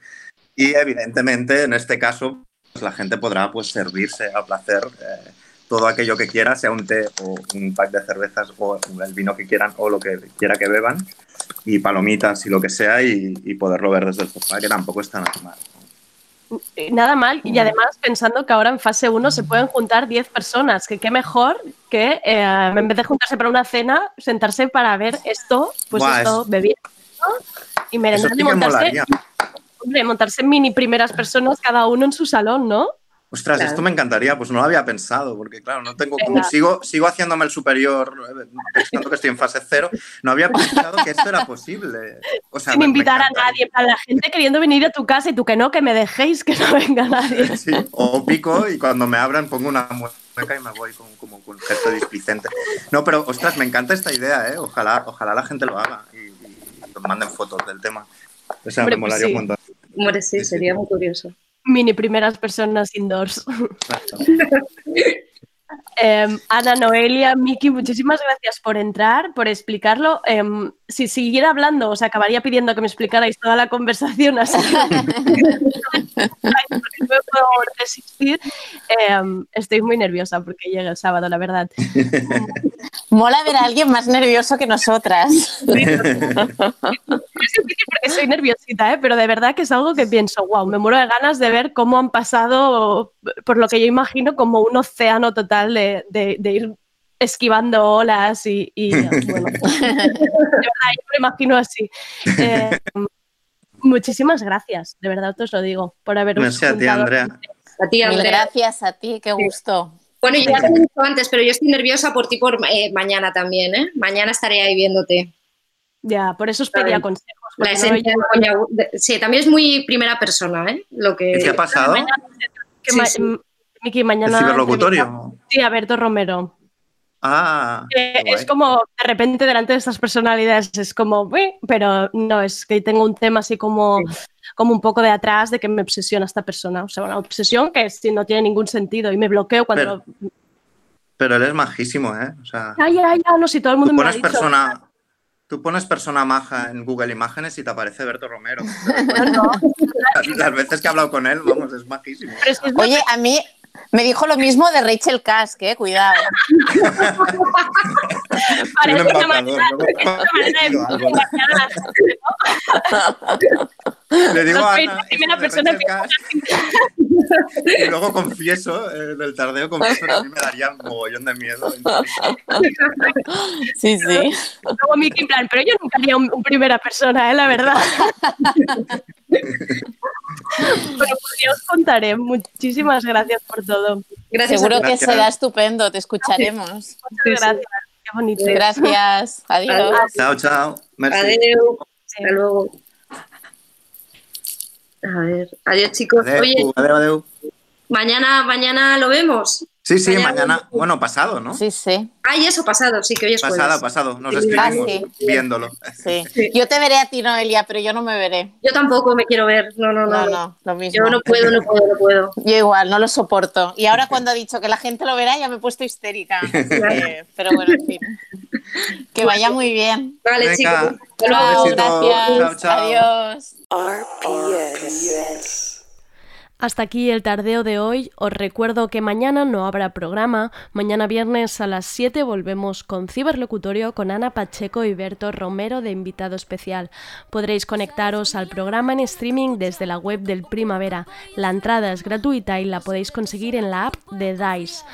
Y evidentemente, en este caso, pues, la gente podrá pues, servirse a placer eh, todo aquello que quiera, sea un té o un pack de cervezas o el vino que quieran o lo que quiera que beban, y palomitas y lo que sea, y, y poderlo ver desde el sofá, que tampoco está nada mal. Eh, Nada mal, y además pensando que ahora en fase 1 se pueden juntar 10 personas, que qué mejor que eh, en vez de juntarse para una cena, sentarse para ver esto, pues Buah, esto, es- bebiendo y merendar sí y que montarse, hombre, montarse mini primeras personas cada uno en su salón, ¿no? Ostras, Claro. esto me encantaría, pues no lo había pensado, porque claro, no tengo como sigo, sigo haciéndome el superior, eh, pensando que estoy en fase cero, no había pensado que esto era posible. O sea, Sin me- me invitar a nadie, a la gente queriendo venir a tu casa y tú que no, que me dejéis que no venga nadie. Sí, o pico y cuando me abran pongo una mueca y me voy con, como con gesto displicente. No, pero ostras, me encanta esta idea, ¿eh? Ojalá, ojalá la gente lo haga y, y nos manden fotos del tema. O sea, Hombre, me pues molaría sí. un montón. Hombre, sí, sería muy curioso. Mini primeras personas indoors. Em, Ana, Noelia, Miki, muchísimas gracias por entrar, por explicarlo. Em, si siguiera hablando, os acabaría pidiendo que me explicarais toda la conversación, así que no puedo resistir. Em, estoy muy nerviosa porque llega el sábado, la verdad. Mola ver a alguien más nervioso que nosotras. Porque soy nerviosita, ¿eh? pero de verdad que es algo que pienso, wow, me muero de ganas de ver cómo han pasado, por lo que yo imagino, como un océano total de, de- de ir esquivando olas y, y, bueno, de verdad, yo me imagino así. Eh, muchísimas gracias, de verdad os lo digo, por haberos Merci a ti. Andrea. A ti, Mil Andrea. gracias a ti, qué gusto. Bueno, yo ya te he dicho antes, pero yo estoy nerviosa por ti por eh, mañana también, ¿eh? Mañana estaré ahí viéndote. Ya, por eso os pedía consejos. La no de Sí, también es muy primera persona, ¿eh? Lo que... ¿Qué ha pasado? que Sí, ma- sí. m- Miki, mañana... ¿El ciberlocutorio? Sí, a Berto Romero. Ah, Eh, qué guay. es como de repente delante de estas personalidades es como, "Uy", pero no, es que tengo un tema así como, como un poco de atrás de que me obsesiona esta persona. O sea, una obsesión que sí, no tiene ningún sentido y me bloqueo cuando... Pero él es majísimo, ¿eh? O sea, Ay, ay, ay, no, si todo el mundo tú me lo ha pones dicho. persona, tú pones persona maja en Google Imágenes y te aparece Berto Romero. Las, las veces que he hablado con él, vamos, es majísimo. Pero Oye, a mí me dijo lo mismo de Rachel Kask, eh, cuidado. parece un una manera, ¿no? Le digo a Ana, primera persona Kask, y luego confieso, eh, del tardeo confieso que a mí me daría un mogollón de miedo. Sí, sí. Luego Miki en plan, pero yo nunca haría un, un primera persona, ¿eh? la verdad. Bueno, pues ya os contaré. Muchísimas gracias por todo. Gracias Seguro que será estupendo, te escucharemos. Muchas gracias. Qué bonito. Gracias, adiós. Chao, chao. Merci. Adiós. Hasta luego. A ver, adiós chicos. Adeu, Oye, adeu, adeu. mañana, mañana lo vemos. Sí, sí, Mañana- bueno, pasado, ¿no? Sí, sí. Ay, eso pasado, sí, que hoy es Pasado, pasado. Nos Sí, escribimos ah, sí. viéndolo. Sí. Yo te veré a ti, Noelia, pero yo no me veré. Yo tampoco me quiero ver. No, no, no. No, no, lo mismo. Yo no puedo, no puedo, no puedo. Yo igual, no lo soporto. Y ahora cuando ha dicho que la gente lo verá, ya me he puesto histérica. Que- pero bueno, en fin. Que vaya muy bien. Vale, chicos. Hasta luego. Chao, gracias. Chao, chao. Adiós. RPS. Hasta aquí el tardeo de hoy. Os recuerdo que mañana no habrá programa. Mañana viernes a las 7 volvemos con Ciberlocutorio con Ana Pacheco y Berto Romero de invitado especial. Podréis conectaros al programa en streaming desde la web del Primavera. La entrada es gratuita y la podéis conseguir en la app de DICE.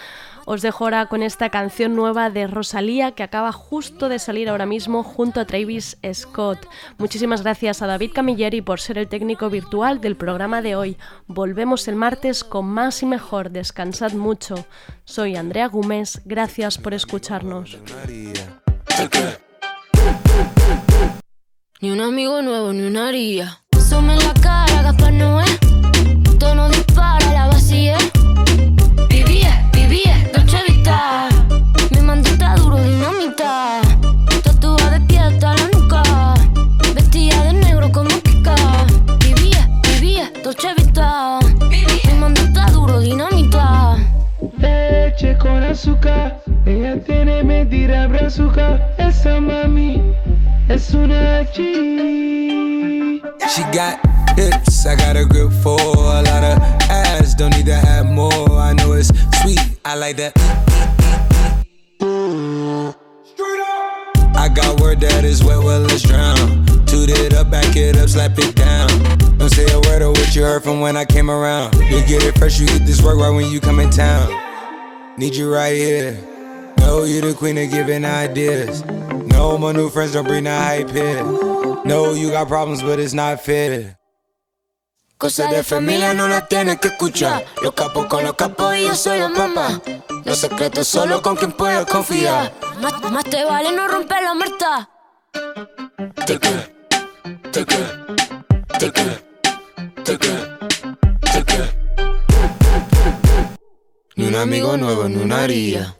Os dejo ahora con esta canción nueva de Rosalía que acaba justo de salir ahora mismo junto a Travis Scott. Muchísimas gracias a David Camilleri por ser el técnico virtual del programa de hoy. Volvemos el martes con más y mejor. Descansad mucho. Soy Andrea Gómez. Gracias por escucharnos. Ni un amigo nuevo, ni una haría. En la cara, Gaspar Noé. Tono dispara, la vacía. Vivía, vivía, Dolce Vita. Mi mandita duro, dinamita. Tatuada de pie hasta la nuca. Vestida de negro como Kika. Vivía, vivía, Dolce Vita. Mi mandita duro, dinamita. Leche con azúcar, azúcar, esa mami es una G. She got hips, I got a grip for a lot of ass. Don't need to have more. I know it's sweet, I like that. I got word that is wet, well, let's drown. Toot it up, back it up, slap it down. Don't say a word of what you heard from when I came around. You get it fresh, you get this work right when you come in town. Need you right here. Know you the queen of giving ideas. No, my new friends don't bring the hype here. No, you got problems, but it's not fair. Cosas de familia no las tienes que escuchar. Los capos con los capos y yo soy la mamá. Los secretos solo con quien puedes confiar. Más, más te vale no romper la muerta. Te te te te te. Ni un amigo nuevo, ni una haría.